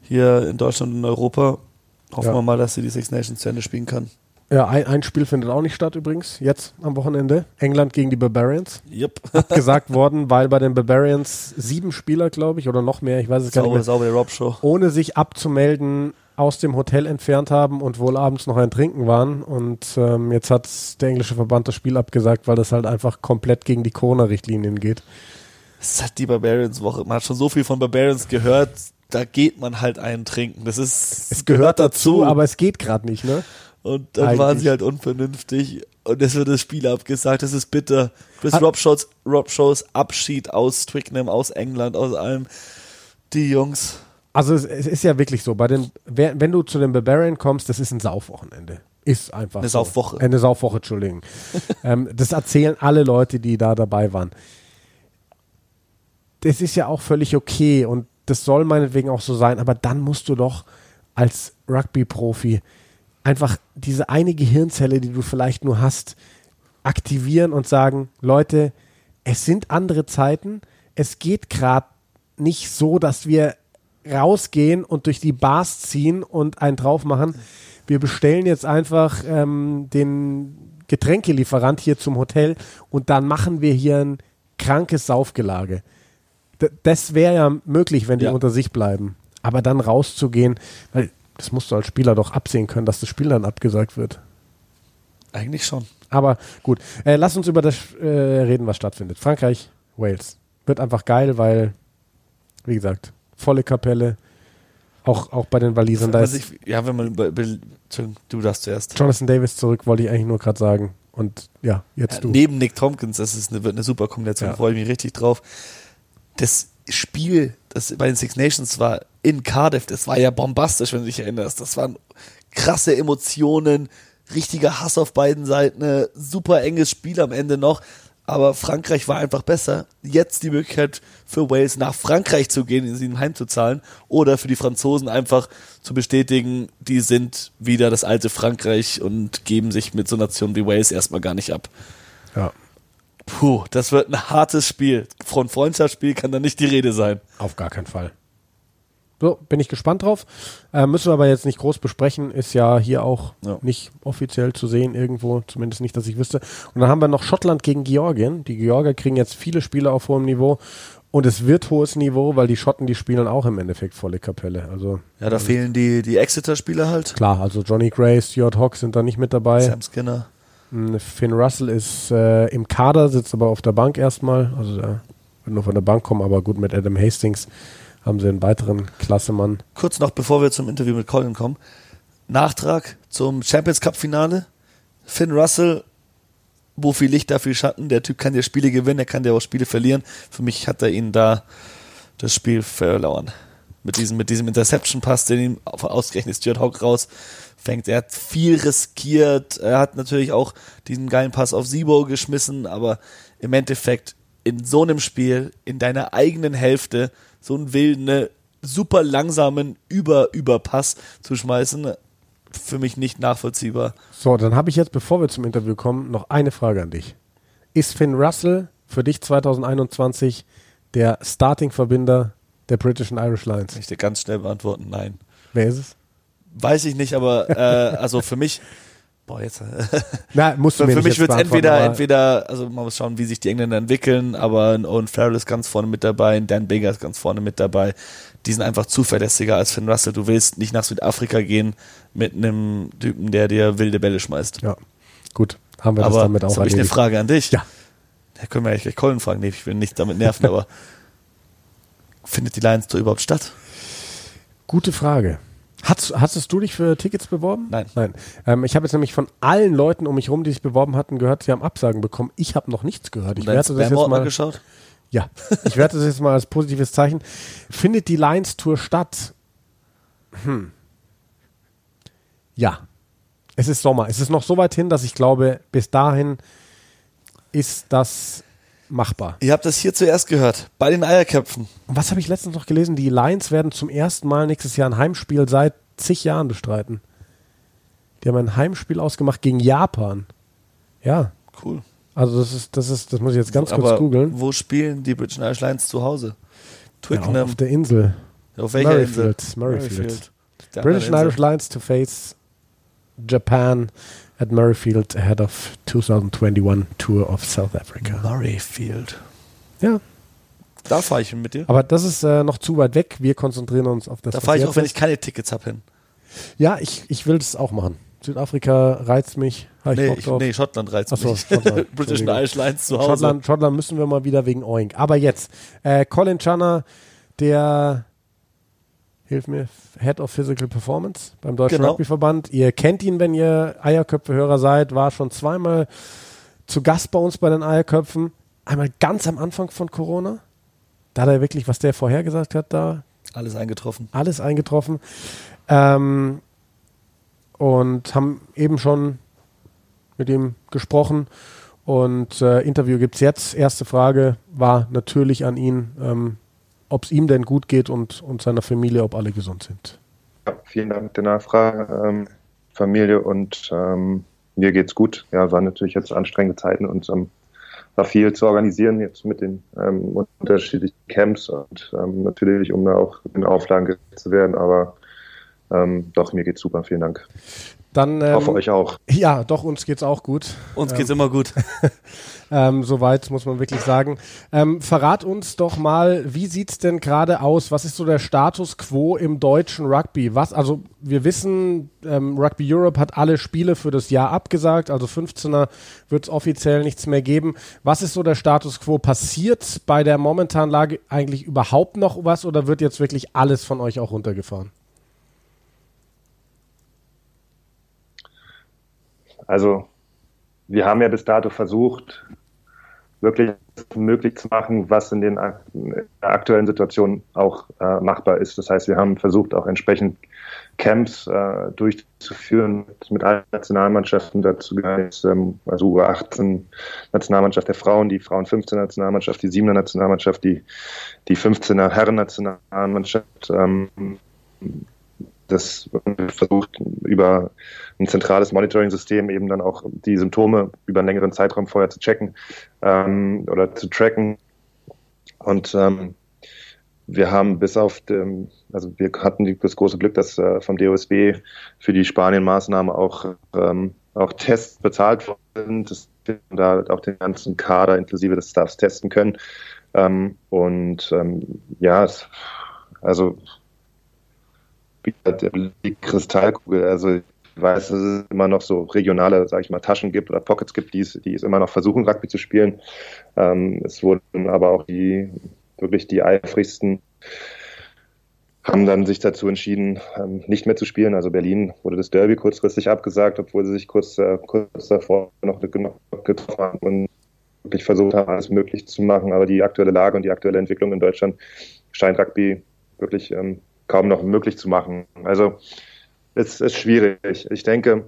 hier in Deutschland und in Europa, hoffen Ja. wir mal, dass sie die Six Nations zu Ende spielen kann. Ja, ein, ein Spiel findet auch nicht statt übrigens, jetzt am Wochenende. England gegen die Barbarians. Yep. Abgesagt worden, weil bei den Barbarians sieben Spieler, glaube ich, oder noch mehr, ich weiß es gar nicht Sauber, mehr, sauber, der Rob-Show. ohne sich abzumelden aus dem Hotel entfernt haben und wohl abends noch ein Trinken waren. Und ähm, jetzt hat der englische Verband das Spiel abgesagt, weil das halt einfach komplett gegen die Corona-Richtlinien geht. Es hat die Barbarians-Woche. Man hat schon so viel von Barbarians gehört. Da geht man halt einen trinken. Das ist. Es gehört dazu, aber es geht gerade nicht, ne? Und dann waren Eigentlich. sie halt unvernünftig. Und es wird das Spiel abgesagt. Das ist bitter. Chris Hat- Rob Shows, Rob Shows Abschied aus Twickenham, aus England, aus allem. Die Jungs. Also es, es ist ja wirklich so, bei den, wenn du zu den Barbarian kommst, das ist ein Saufwochenende. Ist einfach Eine so. Saufwoche. Eine Saufwoche, Entschuldigung. ähm, das erzählen alle Leute, die da dabei waren. Das ist ja auch völlig okay und das soll meinetwegen auch so sein, aber dann musst du doch als Rugby-Profi einfach diese eine Gehirnzelle, die du vielleicht nur hast, aktivieren und sagen, Leute, es sind andere Zeiten, es geht gerade nicht so, dass wir rausgehen und durch die Bars ziehen und einen drauf machen. Wir bestellen jetzt einfach ähm, den Getränkelieferant hier zum Hotel und dann machen wir hier ein krankes Saufgelage. D das wäre ja möglich, wenn die Ja. unter sich bleiben. Aber dann rauszugehen, weil das musst du als Spieler doch absehen können, dass das Spiel dann abgesagt wird. Eigentlich schon. Aber gut, äh, lass uns über das äh, reden, was stattfindet. Frankreich, Wales. Wird einfach geil, weil, wie gesagt, volle Kapelle. Auch, auch bei den Walisern. Da ist ja, wenn man über, über du darfst zuerst. Jonathan Davis zurück, wollte ich eigentlich nur gerade sagen. Und ja, jetzt Ja, du. neben Nick Tompkins, das ist eine, wird eine super Kombination, Ja. freue ich mich richtig drauf. Das Spiel, das bei den Six Nations war in Cardiff, das war ja bombastisch, wenn du dich erinnerst. Das waren krasse Emotionen, richtiger Hass auf beiden Seiten, ein super enges Spiel am Ende noch. Aber Frankreich war einfach besser. Jetzt die Möglichkeit für Wales nach Frankreich zu gehen, in sie heimzuzahlen. Oder für die Franzosen einfach zu bestätigen, die sind wieder das alte Frankreich und geben sich mit so Nationen wie Wales erstmal gar nicht ab. Ja, Puh, das wird ein hartes Spiel. Von Freundschaftsspiel kann da nicht die Rede sein. auf gar keinen Fall. So, bin ich gespannt drauf. Äh, müssen wir aber jetzt nicht groß besprechen. Ist ja hier auch Ja. nicht offiziell zu sehen irgendwo. Zumindest nicht, dass ich wüsste. Und dann haben wir noch Schottland gegen Georgien. Die Georgier kriegen jetzt viele Spiele auf hohem Niveau. Und es wird hohes Niveau, weil die Schotten, die spielen auch im Endeffekt volle Kapelle. Also Ja, da fehlen die, die Exeter-Spieler halt. klar, also Johnny Gray, Stuart Hawks sind da nicht mit dabei. Sam Skinner. Mm, Finn Russell ist äh, im Kader, sitzt aber auf der Bank erstmal. Also der wird nur von der Bank kommen, aber gut, mit Adam Hastings haben sie einen weiteren Klassemann. Kurz noch, bevor wir zum Interview mit Colin kommen. Nachtrag zum Champions Cup Finale. Finn Russell, wo viel Licht, da viel Schatten. Der Typ kann dir Spiele gewinnen, er kann dir auch Spiele verlieren. Für mich hat er ihn da das Spiel verloren. Mit diesem, mit diesem Interception-Pass, den ihm ausgerechnet Stuart Hawk rausfängt. Er hat viel riskiert. Er hat natürlich auch diesen geilen Pass auf Sibo geschmissen, aber im Endeffekt in so einem Spiel, in deiner eigenen Hälfte, so einen wilden, super langsamen Über-Überpass zu schmeißen, für mich nicht nachvollziehbar. So, dann habe ich jetzt, bevor wir zum Interview kommen, noch eine Frage an dich. Ist Finn Russell für dich 2021 der Starting-Verbinder der British and Irish Lions? Ich dir ganz schnell beantworten, nein. Wer ist es? Weiß ich nicht, aber äh, also für mich, boah, jetzt. Na, musst du Für, mir für mich wird es entweder, entweder, also man muss schauen, wie sich die Engländer entwickeln, aber ein Owen Farrell ist ganz vorne mit dabei, Dan Baker ist ganz vorne mit dabei. Die sind einfach zuverlässiger als Finn Russell. Du willst nicht nach Südafrika gehen mit einem Typen, der dir wilde Bälle schmeißt. Ja, gut, haben wir das aber damit auch jetzt habe ich eine. Frage an dich. Ja. Da können wir eigentlich gleich Colin fragen. Nee, ich will nicht damit nerven, aber findet die Lions Tour überhaupt statt? Gute Frage. Hast, hattest du dich für Tickets beworben? Nein. Nein. Ähm, ich habe jetzt nämlich von allen Leuten um mich herum, die sich beworben hatten, gehört, sie haben Absagen bekommen. Ich habe noch nichts gehört. Ich werte das jetzt mal. geschaut? Ja, ich werte das jetzt mal als positives Zeichen. Findet die Lions Tour statt? Hm. Ja. Es ist Sommer. Es ist noch so weit hin, dass ich glaube, bis dahin ist das machbar. Ihr habt das hier zuerst gehört. Bei den Eierköpfen. Und was habe ich letztens noch gelesen? Die Lions werden zum ersten Mal nächstes Jahr ein Heimspiel seit zig Jahren bestreiten. Die haben ein Heimspiel ausgemacht gegen Japan. Ja, Cool. also das ist, das ist, das muss ich jetzt ganz kurz Aber googeln. wo spielen die British Irish Lions zu Hause? Ja, Twickenham. auf der Insel. auf welcher Murrayfield, Insel? Murrayfield. Der British Irish Lions to face Japan at Murrayfield ahead of 2021 Tour of South. Africa. Murrayfield. Ja, Da fahre ich hin mit dir. aber das ist äh, noch zu weit weg. Wir konzentrieren uns auf das. Da fahre ich auch, wenn ich keine Tickets habe, hin. Ja, ich, ich will das auch machen. Südafrika reizt mich. Hab Nee, ich, nee, Schottland reizt Ach so, mich. Schottland. British. Irish Lions zu Hause. Schottland, Schottland müssen wir mal wieder wegen Oink. Aber jetzt, äh, Colin Channer, der, hilf mir, Head of Physical Performance beim Deutschen Genau. Rugbyverband. Ihr kennt ihn, wenn ihr Eierköpfe-Hörer seid, war schon zweimal zu Gast bei uns bei den Eierköpfen. Einmal ganz am Anfang von Corona. Da hat er wirklich, was der vorhergesagt hat, da Alles eingetroffen. alles eingetroffen. Ähm, und haben eben schon mit ihm gesprochen. Und äh, Interview gibt es jetzt. Erste Frage war natürlich an ihn, ähm, ob es ihm denn gut geht und, und seiner Familie, ob alle gesund sind. Ja, vielen Dank der Nachfrage. Ähm, Familie und ähm, mir geht's gut. Ja, waren natürlich jetzt anstrengende Zeiten und ähm, war viel zu organisieren jetzt mit den ähm, unterschiedlichen Camps und ähm, natürlich, um da auch den Auflagen zu werden. Aber ähm, doch, mir geht's super. Vielen Dank. Dann, ähm, Hoffe euch auch. Ja, doch, uns geht's auch gut. Uns geht's immer gut. Ähm, soweit muss man wirklich sagen. Ähm, verrat uns doch mal, wie sieht's denn gerade aus? Was ist so der Status quo im deutschen Rugby? Was, also wir wissen, ähm, Rugby Europe hat alle Spiele für das Jahr abgesagt, also 15er wird es offiziell nichts mehr geben. Was ist so der Status quo? Passiert bei der momentanen Lage eigentlich überhaupt noch was oder wird jetzt wirklich alles von euch auch runtergefahren? Also, wir haben ja bis dato versucht, wirklich möglich zu machen, was in, den, in der aktuellen Situation auch äh, machbar ist. Das heißt, wir haben versucht, auch entsprechend Camps äh, durchzuführen mit, mit allen Nationalmannschaften. Dazu gehören jetzt, ähm, also U18 Nationalmannschaft der Frauen, die Frauen 15 Nationalmannschaft, die 7er Nationalmannschaft, die, die 15er Herren Nationalmannschaft. Ähm, das versucht über ein zentrales Monitoring-System eben dann auch die Symptome über einen längeren Zeitraum vorher zu checken ähm, oder zu tracken. Und ähm, wir haben bis auf, dem, also wir hatten das große Glück, dass äh, vom DOSB für die Spanien-Maßnahme auch, ähm, auch Tests bezahlt worden sind, dass wir da auch den ganzen Kader inklusive des Staffs testen können. Ähm, und ähm, ja, es, also die Kristallkugel, also ich weiß, dass es immer noch so regionale, sage ich mal, Taschen gibt oder Pockets gibt, die es, die es immer noch versuchen, Rugby zu spielen. Ähm, es wurden aber auch die wirklich die eifrigsten haben dann sich dazu entschieden, ähm, nicht mehr zu spielen. Also Berlin wurde das Derby kurzfristig abgesagt, obwohl sie sich kurz, äh, kurz davor noch getroffen haben und wirklich versucht haben, alles möglich zu machen. Aber die aktuelle Lage und die aktuelle Entwicklung in Deutschland scheint Rugby wirklich ähm, kaum noch möglich zu machen. Also es ist schwierig. Ich denke,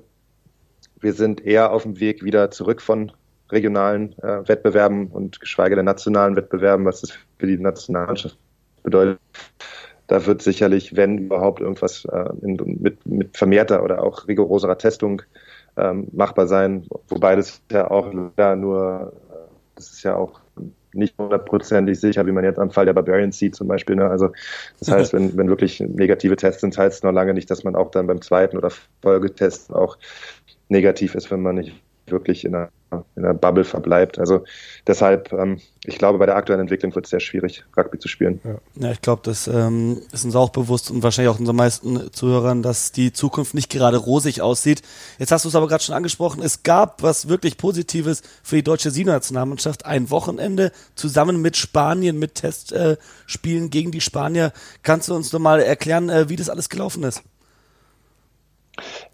wir sind eher auf dem Weg wieder zurück von regionalen äh, Wettbewerben und geschweige denn nationalen Wettbewerben, was das für die Nationalmannschaft bedeutet. Da wird sicherlich, wenn überhaupt, irgendwas äh, in, mit, mit vermehrter oder auch rigoroserer Testung ähm, machbar sein. Wobei das ja auch ja, nur, äh, das ist ja auch nicht hundertprozentig sicher, wie man jetzt am Fall der Barbarians sieht zum Beispiel. Ne? Also das heißt, wenn, wenn wirklich negative Tests sind, heißt es noch lange nicht, dass man auch dann beim zweiten oder Folgetest auch negativ ist, wenn man nicht wirklich in einer, in einer Bubble verbleibt. Also deshalb, ähm, ich glaube, bei der aktuellen Entwicklung wird es sehr schwierig, Rugby zu spielen. Ja, ja ich glaube, das ähm, ist uns auch bewusst und wahrscheinlich auch unseren meisten Zuhörern, dass die Zukunft nicht gerade rosig aussieht. Jetzt hast du es aber gerade schon angesprochen, es gab was wirklich Positives für die deutsche Siegernationalmannschaft. Ein Wochenende zusammen mit Spanien, mit Testspielen äh, gegen die Spanier. Kannst du uns noch mal erklären, äh, wie das alles gelaufen ist?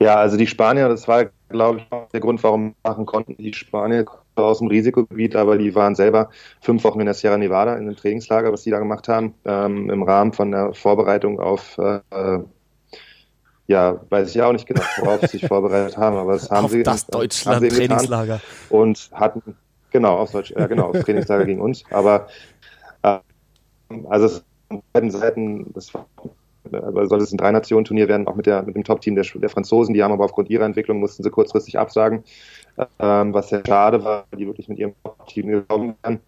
Ja, also die Spanier, das war, glaube ich, der Grund, warum machen konnten. Die Spanier aus dem Risikogebiet, aber die waren selber fünf Wochen in der Sierra Nevada in einem Trainingslager, was die da gemacht haben, ähm, im Rahmen von der Vorbereitung auf, äh, ja, weiß ich auch nicht genau, worauf sie sich vorbereitet haben, aber das haben auf sie. Das Deutschland-Trainingslager. Und hatten, genau, auf Deutsch, ja, genau, auf Trainingslager gegen uns, aber äh, also es beiden Seiten, das war aber soll es ein Drei-Nationen-Turnier werden, auch mit, der, mit dem Top-Team der, der, Franzosen. Die haben aber aufgrund ihrer Entwicklung mussten sie kurzfristig absagen, ähm, was sehr schade war, weil die wirklich mit ihrem Top-Team gekommen wären.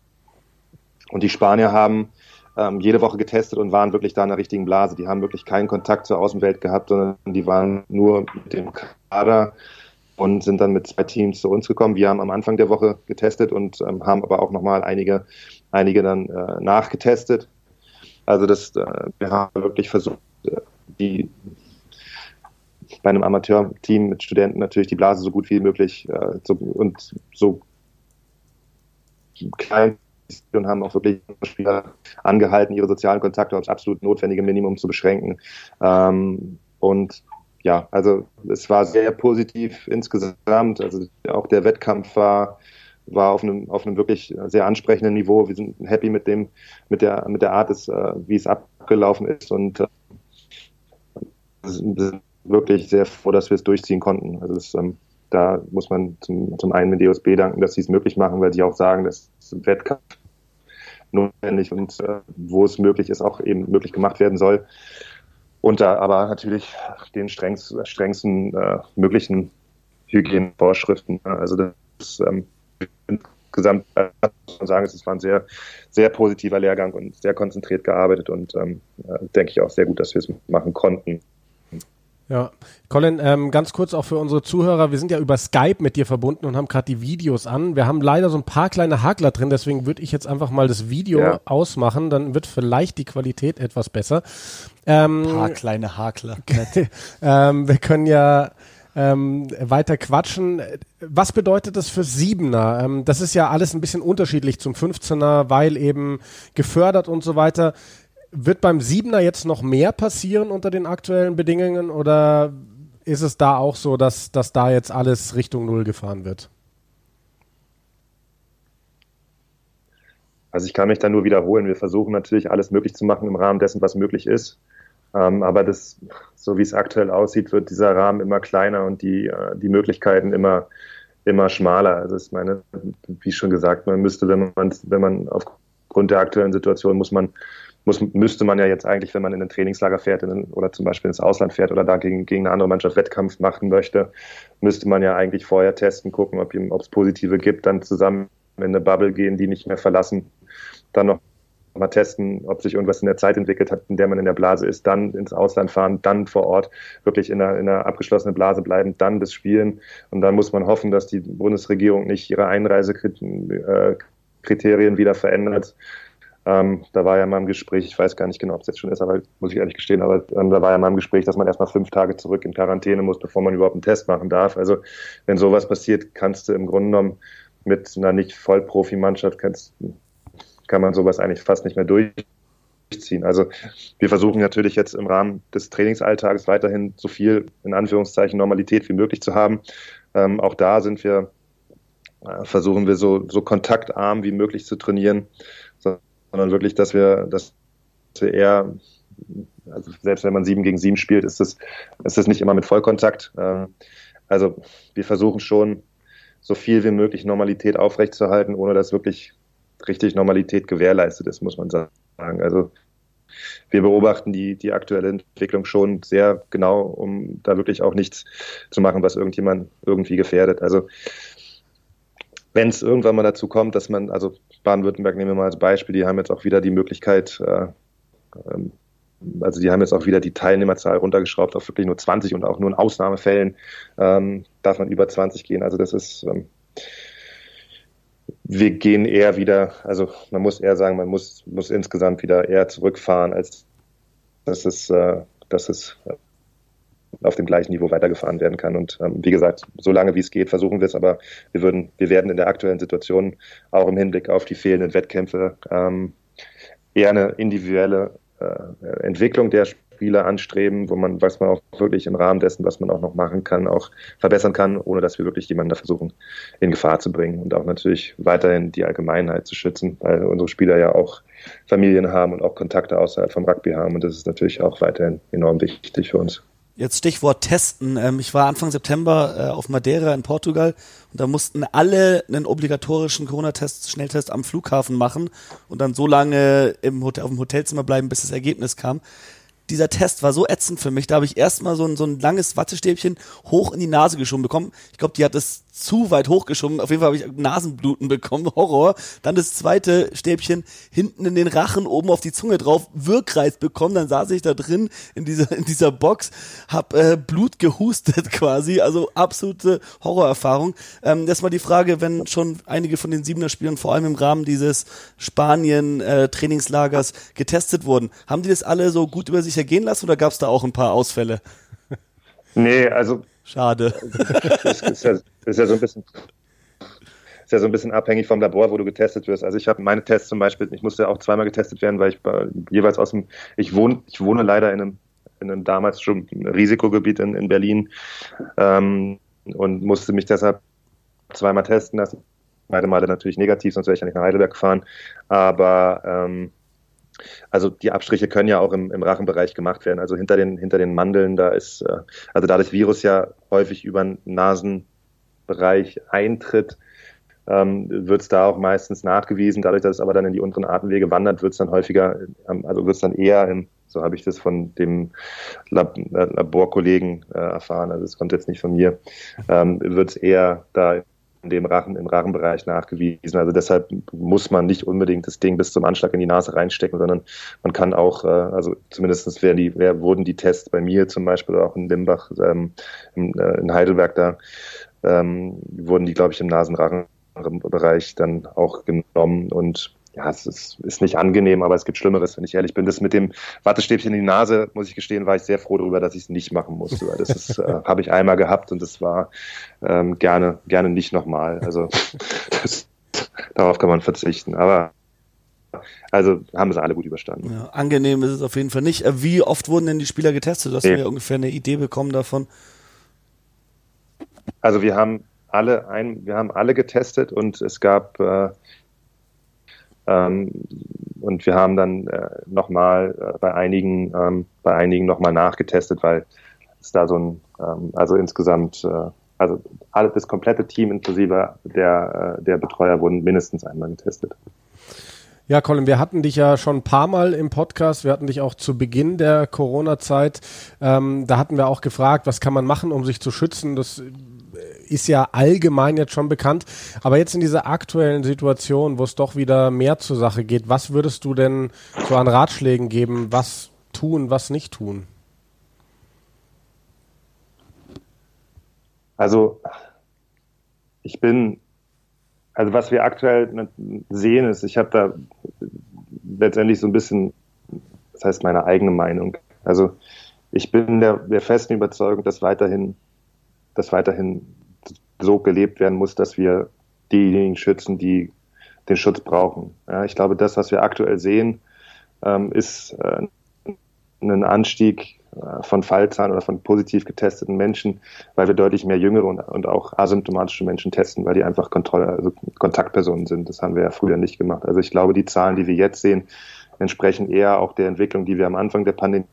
Und die Spanier haben ähm, jede Woche getestet und waren wirklich da in der richtigen Blase. Die haben wirklich keinen Kontakt zur Außenwelt gehabt, sondern die waren nur mit dem Kader und sind dann mit zwei Teams zu uns gekommen. Wir haben am Anfang der Woche getestet und ähm, haben aber auch nochmal einige, einige dann äh, nachgetestet. Also das, äh, wir haben wirklich versucht, die bei einem Amateurteam mit Studenten natürlich die Blase so gut wie möglich äh, so, und so klein und haben auch wirklich Spieler angehalten, ihre sozialen Kontakte aufs absolut notwendige Minimum zu beschränken. Ähm, und ja, also es war sehr positiv insgesamt. Also auch der Wettkampf war war auf einem auf einem wirklich sehr ansprechenden Niveau. Wir sind happy mit dem mit der mit der Art, des, äh, wie es abgelaufen ist und äh, wirklich sehr froh, dass wir es durchziehen konnten. Also das, ähm, da muss man zum, zum einen mit DOSB danken, dass sie es möglich machen, weil sie auch sagen, dass Wettkampf notwendig und äh, wo es möglich ist, auch eben möglich gemacht werden soll. Unter aber natürlich den strengsten, strengsten äh, möglichen Hygienevorschriften. Also das ähm, insgesamt äh, muss sagen, es war ein sehr, sehr positiver Lehrgang und sehr konzentriert gearbeitet und ähm, äh, denke ich auch sehr gut, dass wir es machen konnten. Ja, Colin, ähm, ganz kurz auch für unsere Zuhörer, wir sind ja über Skype mit dir verbunden und haben gerade die Videos an. Wir haben leider so ein paar kleine Hakler drin, deswegen würde ich jetzt einfach mal das Video ja. ausmachen, dann wird vielleicht die Qualität etwas besser. Ähm, ein paar kleine Hakler. ähm, wir können ja ähm, weiter quatschen. Was bedeutet das für Siebener? Ähm, das ist ja alles ein bisschen unterschiedlich zum 15er, weil eben gefördert und so weiter. Wird beim Siebener jetzt noch mehr passieren unter den aktuellen Bedingungen oder ist es da auch so, dass, dass da jetzt alles Richtung Null gefahren wird? Also ich kann mich da nur wiederholen. Wir versuchen natürlich alles möglich zu machen im Rahmen dessen, was möglich ist. Ähm, aber das, so wie es aktuell aussieht, wird dieser Rahmen immer kleiner und die, äh, die Möglichkeiten immer, immer schmaler. Also ich meine, wie schon gesagt, man müsste, wenn man, wenn man aufgrund der aktuellen Situation muss man muss, müsste man ja jetzt eigentlich, wenn man in ein Trainingslager fährt in, oder zum Beispiel ins Ausland fährt oder da gegen, gegen eine andere Mannschaft Wettkampf machen möchte, müsste man ja eigentlich vorher testen, gucken, ob es positive gibt, dann zusammen in eine Bubble gehen, die nicht mehr verlassen, dann noch mal testen, ob sich irgendwas in der Zeit entwickelt hat, in der man in der Blase ist, dann ins Ausland fahren, dann vor Ort wirklich in einer, in einer abgeschlossenen Blase bleiben, dann das Spielen. Und dann muss man hoffen, dass die Bundesregierung nicht ihre Einreisekriterien wieder verändert. Ähm, da war ja mal im Gespräch, ich weiß gar nicht genau, ob es jetzt schon ist, aber muss ich ehrlich gestehen, aber ähm, da war ja mal im Gespräch, dass man erstmal fünf Tage zurück in Quarantäne muss, bevor man überhaupt einen Test machen darf. Also wenn sowas passiert, kannst du im Grunde genommen mit einer nicht Vollprofi-Mannschaft kann man sowas eigentlich fast nicht mehr durchziehen. Also wir versuchen natürlich jetzt im Rahmen des Trainingsalltages weiterhin so viel in Anführungszeichen Normalität wie möglich zu haben. Ähm, auch da sind wir, äh, versuchen wir so, so kontaktarm wie möglich zu trainieren, sondern wirklich, dass wir, dass wir eher, also selbst wenn man sieben gegen sieben spielt, ist das, ist das nicht immer mit Vollkontakt. Ähm, also wir versuchen schon so viel wie möglich Normalität aufrechtzuerhalten, ohne dass wirklich richtig Normalität gewährleistet ist, muss man sagen. Also wir beobachten die, die aktuelle Entwicklung schon sehr genau, um da wirklich auch nichts zu machen, was irgendjemand irgendwie gefährdet. Also wenn es irgendwann mal dazu kommt, dass man, also Baden-Württemberg nehmen wir mal als Beispiel, die haben jetzt auch wieder die Möglichkeit, äh, ähm, also die haben jetzt auch wieder die Teilnehmerzahl runtergeschraubt auf wirklich nur 20 und auch nur in Ausnahmefällen ähm, darf man über 20 gehen. Also das ist, ähm, wir gehen eher wieder, also man muss eher sagen, man muss, muss insgesamt wieder eher zurückfahren, als dass es, äh, dass es äh, auf dem gleichen Niveau weitergefahren werden kann. Und ähm, wie gesagt, so lange wie es geht, versuchen wir es, aber wir würden, wir werden in der aktuellen Situation auch im Hinblick auf die fehlenden Wettkämpfe ähm, eher eine individuelle äh, Entwicklung der Spieler anstreben, wo man, was man auch wirklich im Rahmen dessen, was man auch noch machen kann, auch verbessern kann, ohne dass wir wirklich jemanden da versuchen, in Gefahr zu bringen und auch natürlich weiterhin die Allgemeinheit zu schützen, weil unsere Spieler ja auch Familien haben und auch Kontakte außerhalb vom Rugby haben und das ist natürlich auch weiterhin enorm wichtig für uns. Jetzt Stichwort Testen. Ähm, ich war Anfang September äh, auf Madeira in Portugal und da mussten alle einen obligatorischen Corona-Test, Schnelltest am Flughafen machen und dann so lange im Hotel, auf dem Hotelzimmer bleiben, bis das Ergebnis kam dieser Test war so ätzend für mich. Da habe ich erstmal so ein, so ein langes Wattestäbchen hoch in die Nase geschoben bekommen. Ich glaube, die hat es zu weit hochgeschoben. Auf jeden Fall habe ich Nasenbluten bekommen. Horror. Dann das zweite Stäbchen hinten in den Rachen, oben auf die Zunge drauf. Wirkreiz bekommen. Dann saß ich da drin in dieser, in dieser Box, hab äh, Blut gehustet quasi. Also absolute Horrorerfahrung. Ähm, das war die Frage, wenn schon einige von den Siebener Spielern vor allem im Rahmen dieses Spanien-Trainingslagers äh, getestet wurden. Haben die das alle so gut über sich ergehen lassen oder gab es da auch ein paar Ausfälle? Nee, also Schade. Das ist ja, ist ja so ein bisschen ist ja so ein bisschen abhängig vom Labor, wo du getestet wirst. Also ich habe meine Tests zum Beispiel, ich musste auch zweimal getestet werden, weil ich jeweils aus dem, ich wohne, ich wohne leider in einem, in einem damals schon Risikogebiet in, in Berlin ähm, und musste mich deshalb zweimal testen lassen. Beide Male natürlich negativ, sonst wäre ich ja nicht nach Heidelberg gefahren. Aber ähm, also die Abstriche können ja auch im, im Rachenbereich gemacht werden. Also hinter den, hinter den Mandeln, da ist, äh, also da das Virus ja häufig über den Nasenbereich eintritt, ähm, wird es da auch meistens nachgewiesen. Dadurch, dass es aber dann in die unteren Atemwege wandert, wird es dann häufiger, ähm, also wird es dann eher im, so habe ich das von dem Lab äh, Laborkollegen äh, erfahren, also es kommt jetzt nicht von mir, ähm, wird es eher da dem Rachen, im Rachenbereich nachgewiesen. Also deshalb muss man nicht unbedingt das Ding bis zum Anschlag in die Nase reinstecken, sondern man kann auch, äh, also zumindest werden die, wer, wurden die Tests bei mir zum Beispiel auch in Limbach, ähm, in, äh, in Heidelberg da, ähm, wurden die, glaube ich, im Nasenrachenbereich dann auch genommen und ja, es ist, ist nicht angenehm, aber es gibt Schlimmeres, wenn ich ehrlich bin. Das mit dem Wattestäbchen in die Nase, muss ich gestehen, war ich sehr froh darüber, dass ich es nicht machen musste. Weil das äh, habe ich einmal gehabt und das war ähm, gerne, gerne nicht nochmal. Also das, darauf kann man verzichten. Aber also haben sie alle gut überstanden. Ja, angenehm ist es auf jeden Fall nicht. Äh, wie oft wurden denn die Spieler getestet? Du hast nee. mir ungefähr eine Idee bekommen davon. Also wir haben alle ein, wir haben alle getestet und es gab äh, und wir haben dann äh, nochmal äh, bei einigen, ähm, bei einigen nochmal nachgetestet, weil es da so ein, ähm, also insgesamt, äh, also alle, das komplette Team inklusive der, äh, der Betreuer wurden mindestens einmal getestet. Ja, Colin, wir hatten dich ja schon ein paar Mal im Podcast. Wir hatten dich auch zu Beginn der Corona-Zeit. Ähm, da hatten wir auch gefragt, was kann man machen, um sich zu schützen. Das ist ja allgemein jetzt schon bekannt. Aber jetzt in dieser aktuellen Situation, wo es doch wieder mehr zur Sache geht, was würdest du denn so an Ratschlägen geben, was tun, was nicht tun? Also ich bin, also was wir aktuell sehen ist, ich habe da letztendlich so ein bisschen, das heißt meine eigene Meinung. Also ich bin der, der festen Überzeugung, dass weiterhin, dass weiterhin so gelebt werden muss, dass wir diejenigen schützen, die den Schutz brauchen. Ja, ich glaube, das, was wir aktuell sehen, ähm, ist äh, ein Anstieg äh, von Fallzahlen oder von positiv getesteten Menschen, weil wir deutlich mehr jüngere und, und auch asymptomatische Menschen testen, weil die einfach Kontrolle, also Kontaktpersonen sind. Das haben wir ja früher nicht gemacht. Also ich glaube, die Zahlen, die wir jetzt sehen, entsprechen eher auch der Entwicklung, die wir am Anfang der Pandemie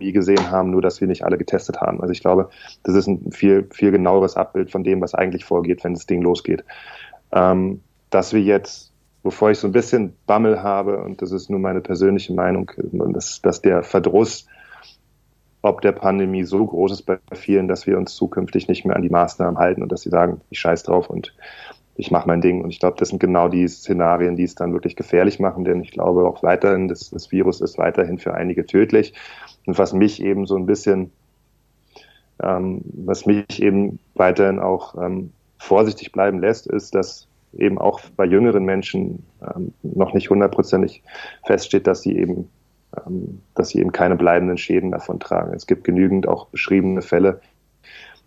gesehen haben, nur dass wir nicht alle getestet haben. Also ich glaube, das ist ein viel, viel genaueres Abbild von dem, was eigentlich vorgeht, wenn das Ding losgeht. Ähm, dass wir jetzt, bevor ich so ein bisschen Bammel habe, und das ist nur meine persönliche Meinung, dass, dass der Verdruss ob der Pandemie so groß ist bei vielen, dass wir uns zukünftig nicht mehr an die Maßnahmen halten und dass sie sagen, ich scheiß drauf und ich mache mein Ding. Und ich glaube, das sind genau die Szenarien, die es dann wirklich gefährlich machen, denn ich glaube auch weiterhin, das, das Virus ist weiterhin für einige tödlich. Und was mich eben so ein bisschen, ähm, was mich eben weiterhin auch ähm, vorsichtig bleiben lässt, ist, dass eben auch bei jüngeren Menschen ähm, noch nicht hundertprozentig feststeht, dass sie eben ähm, dass sie eben keine bleibenden Schäden davon tragen. Es gibt genügend auch beschriebene Fälle,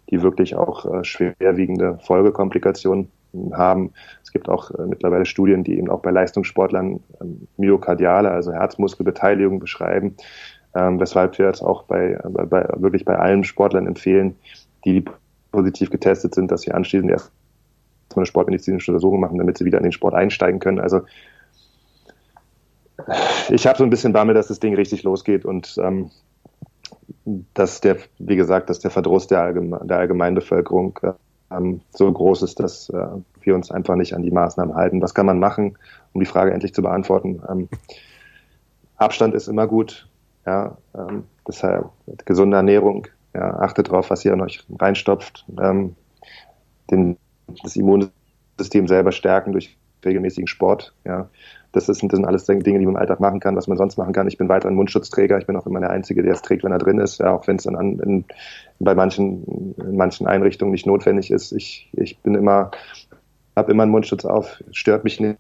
die wirklich auch äh, schwerwiegende Folgekomplikationen haben. Es gibt auch äh, mittlerweile Studien, die eben auch bei Leistungssportlern ähm, myokardiale, also Herzmuskelbeteiligung beschreiben, ähm, weshalb wir jetzt auch bei, bei, bei, wirklich bei allen Sportlern empfehlen, die positiv getestet sind, dass sie anschließend erst eine sportmedizinische Untersuchung machen, damit sie wieder in den Sport einsteigen können. Also ich habe so ein bisschen Bammel, dass das Ding richtig losgeht und ähm, dass der, wie gesagt, dass der Verdruss der, Allgeme der Allgemeinbevölkerung ähm, so groß ist, dass äh, wir uns einfach nicht an die Maßnahmen halten. Was kann man machen, um die Frage endlich zu beantworten? Ähm, Abstand ist immer gut, ja, ähm, deshalb gesunde Ernährung, ja, achtet darauf, was ihr an euch reinstopft, ähm, den, das Immunsystem selber stärken durch regelmäßigen Sport, ja, das, ist, das sind alles Dinge, die man im Alltag machen kann, was man sonst machen kann. Ich bin weiter ein Mundschutzträger. Ich bin auch immer der Einzige, der es trägt, wenn er drin ist. Ja, auch wenn es dann an, in, bei manchen, in manchen Einrichtungen nicht notwendig ist. Ich, ich bin immer, habe immer einen Mundschutz auf. Stört mich nicht.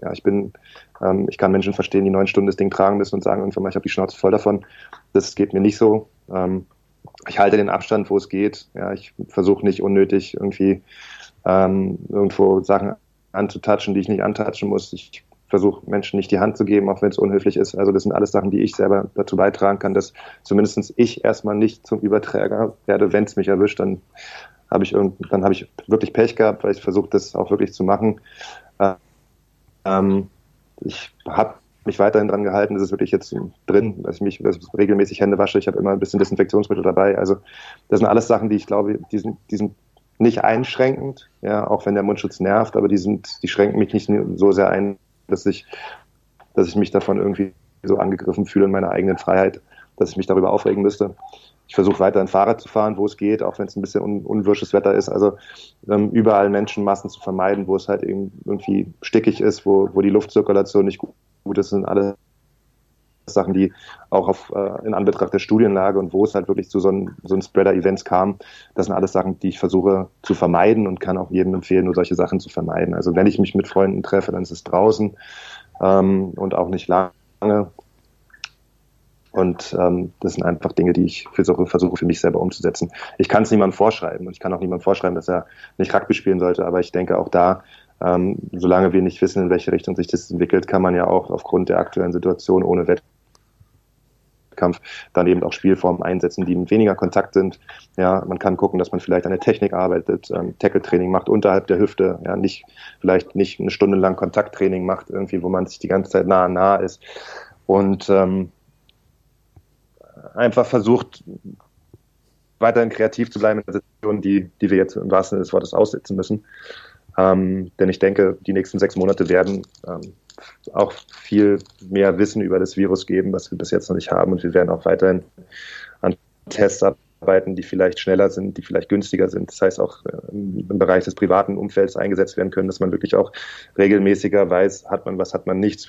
Ja, ich bin, ähm, ich kann Menschen verstehen, die neun Stunden das Ding tragen müssen und sagen irgendwann mal, ich habe die Schnauze voll davon. Das geht mir nicht so. Ähm, ich halte den Abstand, wo es geht. Ja, ich versuche nicht unnötig irgendwie ähm, irgendwo Sachen anzutatschen, die ich nicht antatschen muss. Ich versuche Menschen nicht die Hand zu geben, auch wenn es unhöflich ist. Also das sind alles Sachen, die ich selber dazu beitragen kann, dass zumindest ich erstmal nicht zum Überträger werde. Wenn es mich erwischt, dann habe ich irgend, dann habe ich wirklich Pech gehabt, weil ich versuche, das auch wirklich zu machen. Ähm, ich habe mich weiterhin dran gehalten. Das ist wirklich jetzt drin, dass ich mich dass ich regelmäßig Hände wasche. Ich habe immer ein bisschen Desinfektionsmittel dabei. Also das sind alles Sachen, die ich glaube, die sind, die sind nicht einschränkend, ja, auch wenn der Mundschutz nervt, aber die sind, die schränken mich nicht so sehr ein, dass ich, dass ich mich davon irgendwie so angegriffen fühle in meiner eigenen Freiheit, dass ich mich darüber aufregen müsste. Ich versuche weiterhin Fahrrad zu fahren, wo es geht, auch wenn es ein bisschen un unwirsches Wetter ist. Also ähm, überall Menschenmassen zu vermeiden, wo es halt irgendwie stickig ist, wo, wo die Luftzirkulation nicht gut ist, sind alle Sachen, die auch auf, äh, in Anbetracht der Studienlage und wo es halt wirklich zu so einem so Spreader-Events kam, das sind alles Sachen, die ich versuche zu vermeiden und kann auch jedem empfehlen, nur solche Sachen zu vermeiden. Also wenn ich mich mit Freunden treffe, dann ist es draußen ähm, und auch nicht lange. Und ähm, das sind einfach Dinge, die ich versuche, versuche für mich selber umzusetzen. Ich kann es niemandem vorschreiben und ich kann auch niemandem vorschreiben, dass er nicht Rugby spielen sollte, aber ich denke auch da, ähm, solange wir nicht wissen, in welche Richtung sich das entwickelt, kann man ja auch aufgrund der aktuellen Situation ohne Wett Wettkampf dann eben auch Spielformen einsetzen, die weniger Kontakt sind. Ja, man kann gucken, dass man vielleicht an der Technik arbeitet, ähm, Tackle-Training macht unterhalb der Hüfte, ja, nicht, vielleicht nicht eine Stunde lang Kontakttraining macht, irgendwie, wo man sich die ganze Zeit nah nah ist. Und ähm, einfach versucht, weiterhin kreativ zu bleiben in der Situation, die, die wir jetzt im wahrsten Sinne des Wortes aussitzen müssen. Ähm, denn ich denke, die nächsten sechs Monate werden ähm, auch viel mehr Wissen über das Virus geben, was wir bis jetzt noch nicht haben. Und wir werden auch weiterhin an Tests arbeiten, die vielleicht schneller sind, die vielleicht günstiger sind. Das heißt auch äh, im Bereich des privaten Umfelds eingesetzt werden können, dass man wirklich auch regelmäßiger weiß, hat man was, hat man nichts.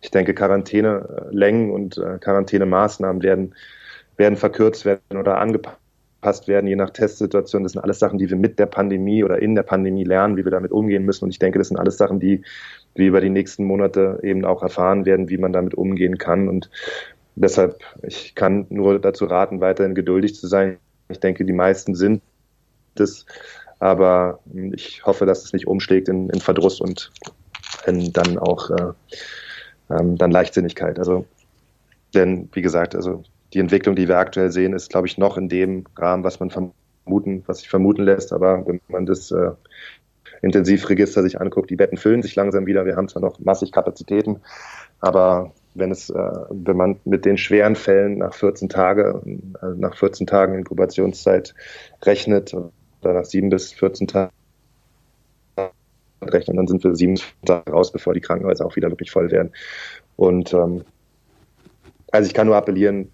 Ich denke, Quarantänelängen und äh, Quarantänemaßnahmen werden, werden verkürzt werden oder angepasst werden, je nach Testsituation. Das sind alles Sachen, die wir mit der Pandemie oder in der Pandemie lernen, wie wir damit umgehen müssen. Und ich denke, das sind alles Sachen, die wir über die nächsten Monate eben auch erfahren werden, wie man damit umgehen kann. Und deshalb, ich kann nur dazu raten, weiterhin geduldig zu sein. Ich denke, die meisten sind das, aber ich hoffe, dass es nicht umschlägt in, in Verdruss und in dann auch äh, ähm, dann Leichtsinnigkeit. Also, denn wie gesagt, also die Entwicklung, die wir aktuell sehen, ist, glaube ich, noch in dem Rahmen, was man vermuten, was sich vermuten lässt. Aber wenn man das äh, Intensivregister sich anguckt, die Betten füllen sich langsam wieder. Wir haben zwar noch massig Kapazitäten, aber wenn es, äh, wenn man mit den schweren Fällen nach 14 Tage, äh, nach 14 Tagen Inkubationszeit rechnet oder nach sieben bis 14 Tagen rechnen, dann sind wir sieben Tage raus, bevor die Krankenhäuser auch wieder wirklich voll werden. Und ähm, also ich kann nur appellieren,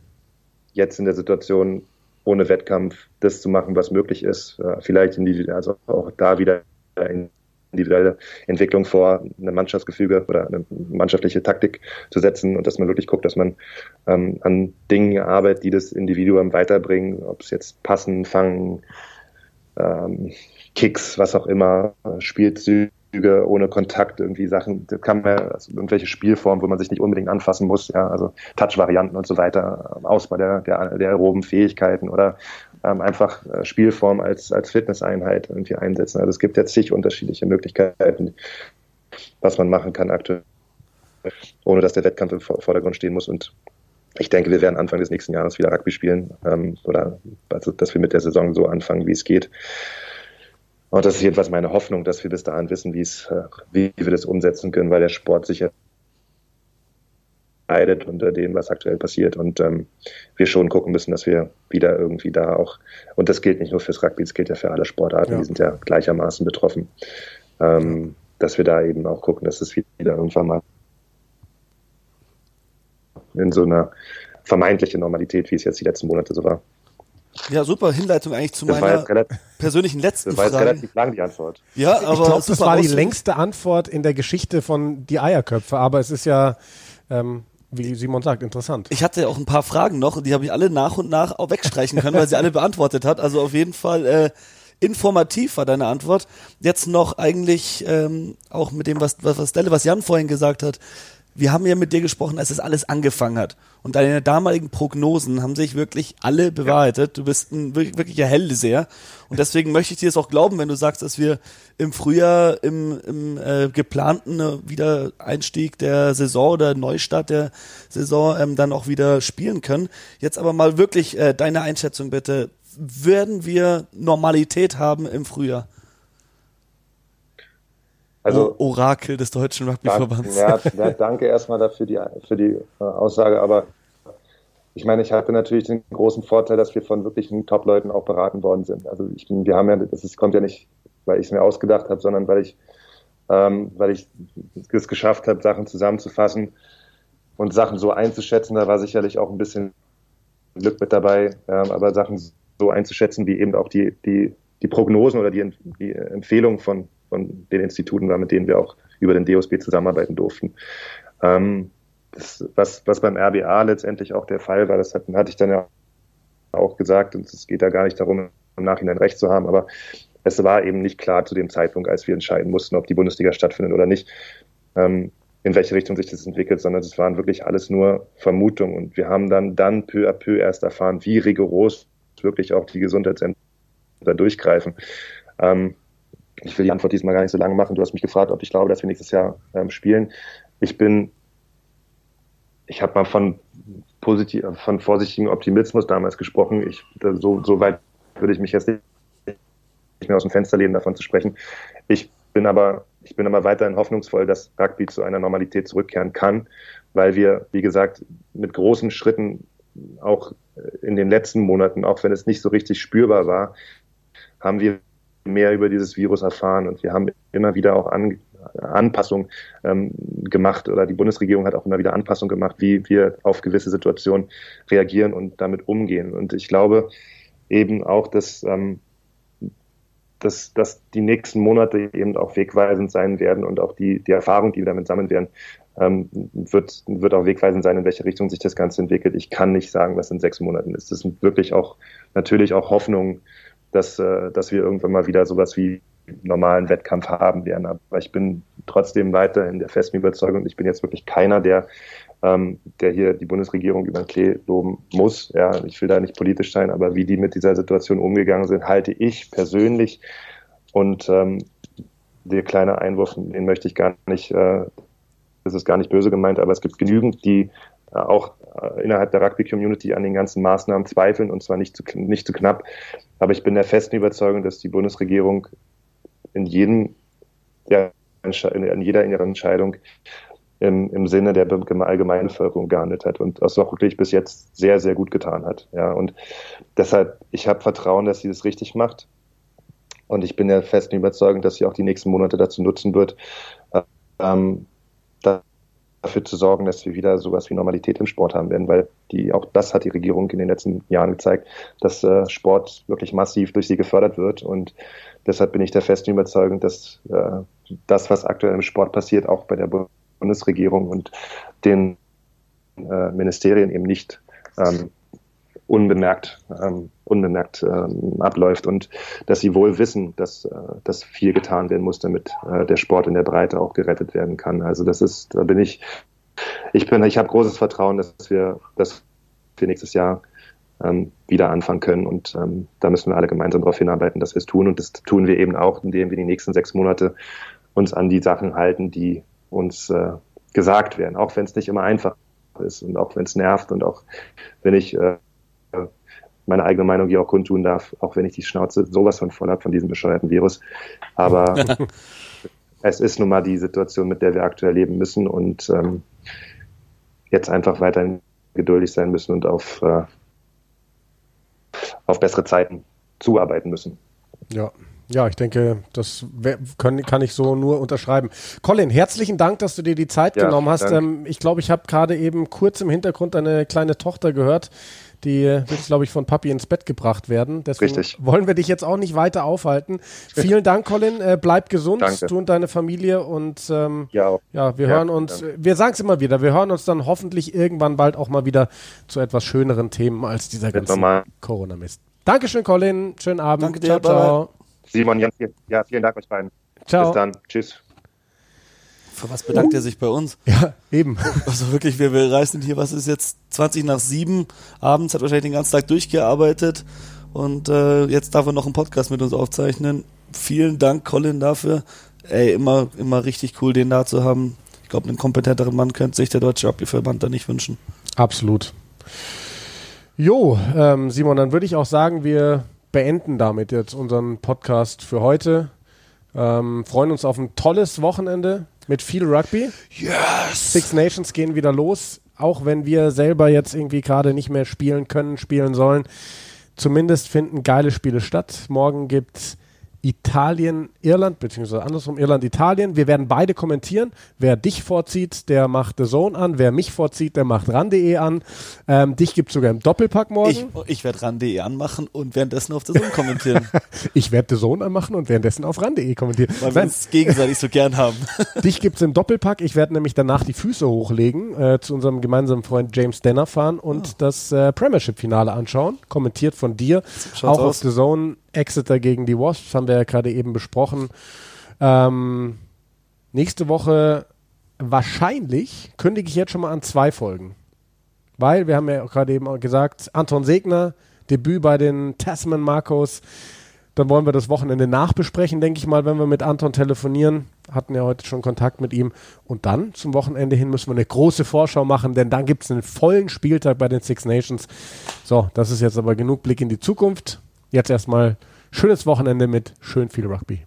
jetzt in der Situation ohne Wettkampf das zu machen, was möglich ist. Äh, vielleicht in die, also auch da wieder in individuelle Entwicklung vor, eine Mannschaftsgefüge oder eine mannschaftliche Taktik zu setzen und dass man wirklich guckt, dass man ähm, an Dingen arbeitet, die das Individuum weiterbringen, ob es jetzt Passen, Fangen, ähm, Kicks, was auch immer, Spielzüge ohne Kontakt, irgendwie Sachen, da kann man also irgendwelche Spielformen, wo man sich nicht unbedingt anfassen muss, ja, also Touch-Varianten und so weiter, Ausbau der, der, der aeroben Fähigkeiten oder ähm, einfach äh, Spielform als, als Fitnesseinheit irgendwie einsetzen. Also es gibt jetzt zig unterschiedliche Möglichkeiten, was man machen kann aktuell, ohne dass der Wettkampf im Vordergrund stehen muss. Und ich denke, wir werden Anfang des nächsten Jahres wieder Rugby spielen ähm, oder also, dass wir mit der Saison so anfangen, wie es geht. Und das ist jedenfalls meine Hoffnung, dass wir bis dahin wissen, wie es, wie wir das umsetzen können, weil der Sport sicher leidet unter dem, was aktuell passiert. Und ähm, wir schon gucken müssen, dass wir wieder irgendwie da auch, und das gilt nicht nur fürs Rugby, das gilt ja für alle Sportarten, ja. die sind ja gleichermaßen betroffen, ähm, dass wir da eben auch gucken, dass es wieder irgendwann mal in so einer vermeintlichen Normalität, wie es jetzt die letzten Monate so war. Ja, super Hinleitung eigentlich zu das meiner relativ, persönlichen letzten das war Frage. relativ lang die Antwort. Ja, aber ich glaube, das war die längste Antwort in der Geschichte von die Eierköpfe, aber es ist ja ähm, wie Simon sagt, interessant. Ich hatte auch ein paar Fragen noch, die habe ich alle nach und nach auch wegstreichen können, weil sie alle beantwortet hat. Also auf jeden Fall äh, informativ war deine Antwort. Jetzt noch eigentlich ähm, auch mit dem, was, was, was Delle, was Jan vorhin gesagt hat wir haben ja mit dir gesprochen, als es alles angefangen hat. Und deine damaligen Prognosen haben sich wirklich alle bewahrheitet. Du bist ein wirklicher Hellseher. Und deswegen möchte ich dir das auch glauben, wenn du sagst, dass wir im Frühjahr im, im äh, geplanten äh, Wiedereinstieg der Saison oder Neustart der Saison ähm, dann auch wieder spielen können. Jetzt aber mal wirklich äh, deine Einschätzung bitte. Werden wir Normalität haben im Frühjahr? Also, Orakel des Deutschen Rugbyverbands. Ja, ja, danke erstmal dafür die, für die äh, Aussage, aber ich meine, ich hatte natürlich den großen Vorteil, dass wir von wirklichen Top-Leuten auch beraten worden sind. Also ich, wir haben ja, das ist, kommt ja nicht, weil ich es mir ausgedacht habe, sondern weil ich, ähm, weil ich es geschafft habe, Sachen zusammenzufassen und Sachen so einzuschätzen. Da war sicherlich auch ein bisschen Glück mit dabei, ähm, aber Sachen so einzuschätzen, wie eben auch die, die, die Prognosen oder die, die Empfehlungen von, von den Instituten war, mit denen wir auch über den DOSB zusammenarbeiten durften. Ähm, das, was, was beim RBA letztendlich auch der Fall war, das hat, hatte ich dann ja auch gesagt, und es geht da gar nicht darum, im Nachhinein recht zu haben, aber es war eben nicht klar zu dem Zeitpunkt, als wir entscheiden mussten, ob die Bundesliga stattfindet oder nicht, ähm, in welche Richtung sich das entwickelt, sondern es waren wirklich alles nur Vermutungen. Und wir haben dann, dann peu à peu erst erfahren, wie rigoros wirklich auch die Gesundheitsämter durchgreifen. Ähm, ich will die Antwort diesmal gar nicht so lange machen. Du hast mich gefragt, ob ich glaube, dass wir nächstes Jahr ähm, spielen. Ich bin, ich habe mal von positiv, von vorsichtigem Optimismus damals gesprochen. Ich, so, so weit würde ich mich jetzt nicht mehr aus dem Fenster lehnen, davon zu sprechen. Ich bin aber, ich bin aber weiterhin hoffnungsvoll, dass Rugby zu einer Normalität zurückkehren kann, weil wir, wie gesagt, mit großen Schritten auch in den letzten Monaten, auch wenn es nicht so richtig spürbar war, haben wir mehr über dieses Virus erfahren und wir haben immer wieder auch an, Anpassungen ähm, gemacht oder die Bundesregierung hat auch immer wieder Anpassungen gemacht, wie wir auf gewisse Situationen reagieren und damit umgehen. Und ich glaube, eben auch, dass, ähm, dass, dass die nächsten Monate eben auch wegweisend sein werden und auch die, die Erfahrung, die wir damit sammeln werden, ähm, wird, wird auch wegweisend sein, in welche Richtung sich das Ganze entwickelt. Ich kann nicht sagen, was in sechs Monaten ist. Das sind wirklich auch natürlich auch Hoffnungen, dass, äh, dass wir irgendwann mal wieder sowas wie normalen Wettkampf haben werden. Aber ich bin trotzdem weiter in der festen Überzeugung, ich bin jetzt wirklich keiner, der, ähm, der hier die Bundesregierung über den Klee loben muss. Ja, ich will da nicht politisch sein, aber wie die mit dieser Situation umgegangen sind, halte ich persönlich und ähm, der kleine Einwurf, den möchte ich gar nicht, äh, das ist gar nicht böse gemeint, aber es gibt genügend, die äh, auch innerhalb der Rugby-Community an den ganzen Maßnahmen zweifeln und zwar nicht zu, nicht zu knapp. Aber ich bin der festen Überzeugung, dass die Bundesregierung in jedem, ja, in jeder inneren Entscheidung im, im Sinne der allgemeinen Bevölkerung gehandelt hat und das auch wirklich bis jetzt sehr, sehr gut getan hat. Ja, und deshalb, ich habe Vertrauen, dass sie das richtig macht. Und ich bin der festen Überzeugung, dass sie auch die nächsten Monate dazu nutzen wird, ähm, dafür zu sorgen, dass wir wieder sowas wie Normalität im Sport haben werden, weil die, auch das hat die Regierung in den letzten Jahren gezeigt, dass äh, Sport wirklich massiv durch sie gefördert wird. Und deshalb bin ich der festen Überzeugung, dass äh, das, was aktuell im Sport passiert, auch bei der Bundesregierung und den äh, Ministerien eben nicht ähm, unbemerkt, ähm, unbemerkt ähm, abläuft und dass sie wohl wissen, dass, äh, dass viel getan werden muss, damit äh, der Sport in der Breite auch gerettet werden kann. Also das ist, da bin ich, ich bin, ich habe großes Vertrauen, dass wir, dass wir nächstes Jahr ähm, wieder anfangen können und ähm, da müssen wir alle gemeinsam darauf hinarbeiten, dass wir es tun und das tun wir eben auch, indem wir die nächsten sechs Monate uns an die Sachen halten, die uns äh, gesagt werden, auch wenn es nicht immer einfach ist und auch wenn es nervt und auch wenn ich äh, meine eigene Meinung hier auch kundtun darf, auch wenn ich die Schnauze sowas von voll habe von diesem bescheuerten Virus. Aber es ist nun mal die Situation, mit der wir aktuell leben müssen und ähm, jetzt einfach weiterhin geduldig sein müssen und auf, äh, auf bessere Zeiten zuarbeiten müssen. Ja, ja, ich denke, das kann, kann ich so nur unterschreiben. Colin, herzlichen Dank, dass du dir die Zeit ja, genommen hast. Ähm, ich glaube, ich habe gerade eben kurz im Hintergrund eine kleine Tochter gehört, die wird, glaube ich, von Papi ins Bett gebracht werden. Deswegen Richtig. wollen wir dich jetzt auch nicht weiter aufhalten. Vielen Dank, Colin. Äh, bleib gesund, Danke. du und deine Familie. Und ähm, ja, ja, wir ja, hören uns, dann. wir sagen es immer wieder, wir hören uns dann hoffentlich irgendwann bald auch mal wieder zu etwas schöneren Themen als dieser ganze Corona-Mist. Dankeschön, Colin. Schönen Abend. Danke dir. Ciao, ciao. Simon, Jan, ja, vielen Dank euch beiden. Ciao. Bis dann. Tschüss. Für was bedankt er sich bei uns? Ja, eben. Also wirklich, wir, wir reißen hier, was ist jetzt 20 nach 7 abends, hat wahrscheinlich den ganzen Tag durchgearbeitet und äh, jetzt darf er noch einen Podcast mit uns aufzeichnen. Vielen Dank, Colin, dafür. Ey, immer, immer richtig cool, den da zu haben. Ich glaube, einen kompetenteren Mann könnte sich der Deutsche Rugbyverband da nicht wünschen. Absolut. Jo, ähm, Simon, dann würde ich auch sagen, wir beenden damit jetzt unseren Podcast für heute. Ähm, freuen uns auf ein tolles Wochenende mit viel Rugby. Yes! Six Nations gehen wieder los, auch wenn wir selber jetzt irgendwie gerade nicht mehr spielen können, spielen sollen. Zumindest finden geile Spiele statt. Morgen gibt's Italien, Irland, beziehungsweise andersrum Irland, Italien. Wir werden beide kommentieren. Wer dich vorzieht, der macht The Zone an. Wer mich vorzieht, der macht ran.de an. Ähm, dich gibt es sogar im Doppelpack morgen. Ich, ich werde ran.de anmachen und währenddessen auf The Zone kommentieren. ich werde The Zone anmachen und währenddessen auf ran.de kommentieren. Weil wir es gegenseitig so gern haben. dich gibt es im Doppelpack. Ich werde nämlich danach die Füße hochlegen, äh, zu unserem gemeinsamen Freund James Denner fahren und oh. das äh, Premiership-Finale anschauen. Kommentiert von dir. Auch aus. auf The Zone Exeter gegen die Wasps haben wir ja gerade eben besprochen. Ähm, nächste Woche wahrscheinlich kündige ich jetzt schon mal an zwei Folgen. Weil wir haben ja gerade eben gesagt, Anton Segner, Debüt bei den Tasman Marcos. Dann wollen wir das Wochenende nachbesprechen, denke ich mal, wenn wir mit Anton telefonieren. Hatten ja heute schon Kontakt mit ihm. Und dann zum Wochenende hin müssen wir eine große Vorschau machen, denn dann gibt es einen vollen Spieltag bei den Six Nations. So, das ist jetzt aber genug Blick in die Zukunft jetzt erstmal schönes Wochenende mit schön viel Rugby.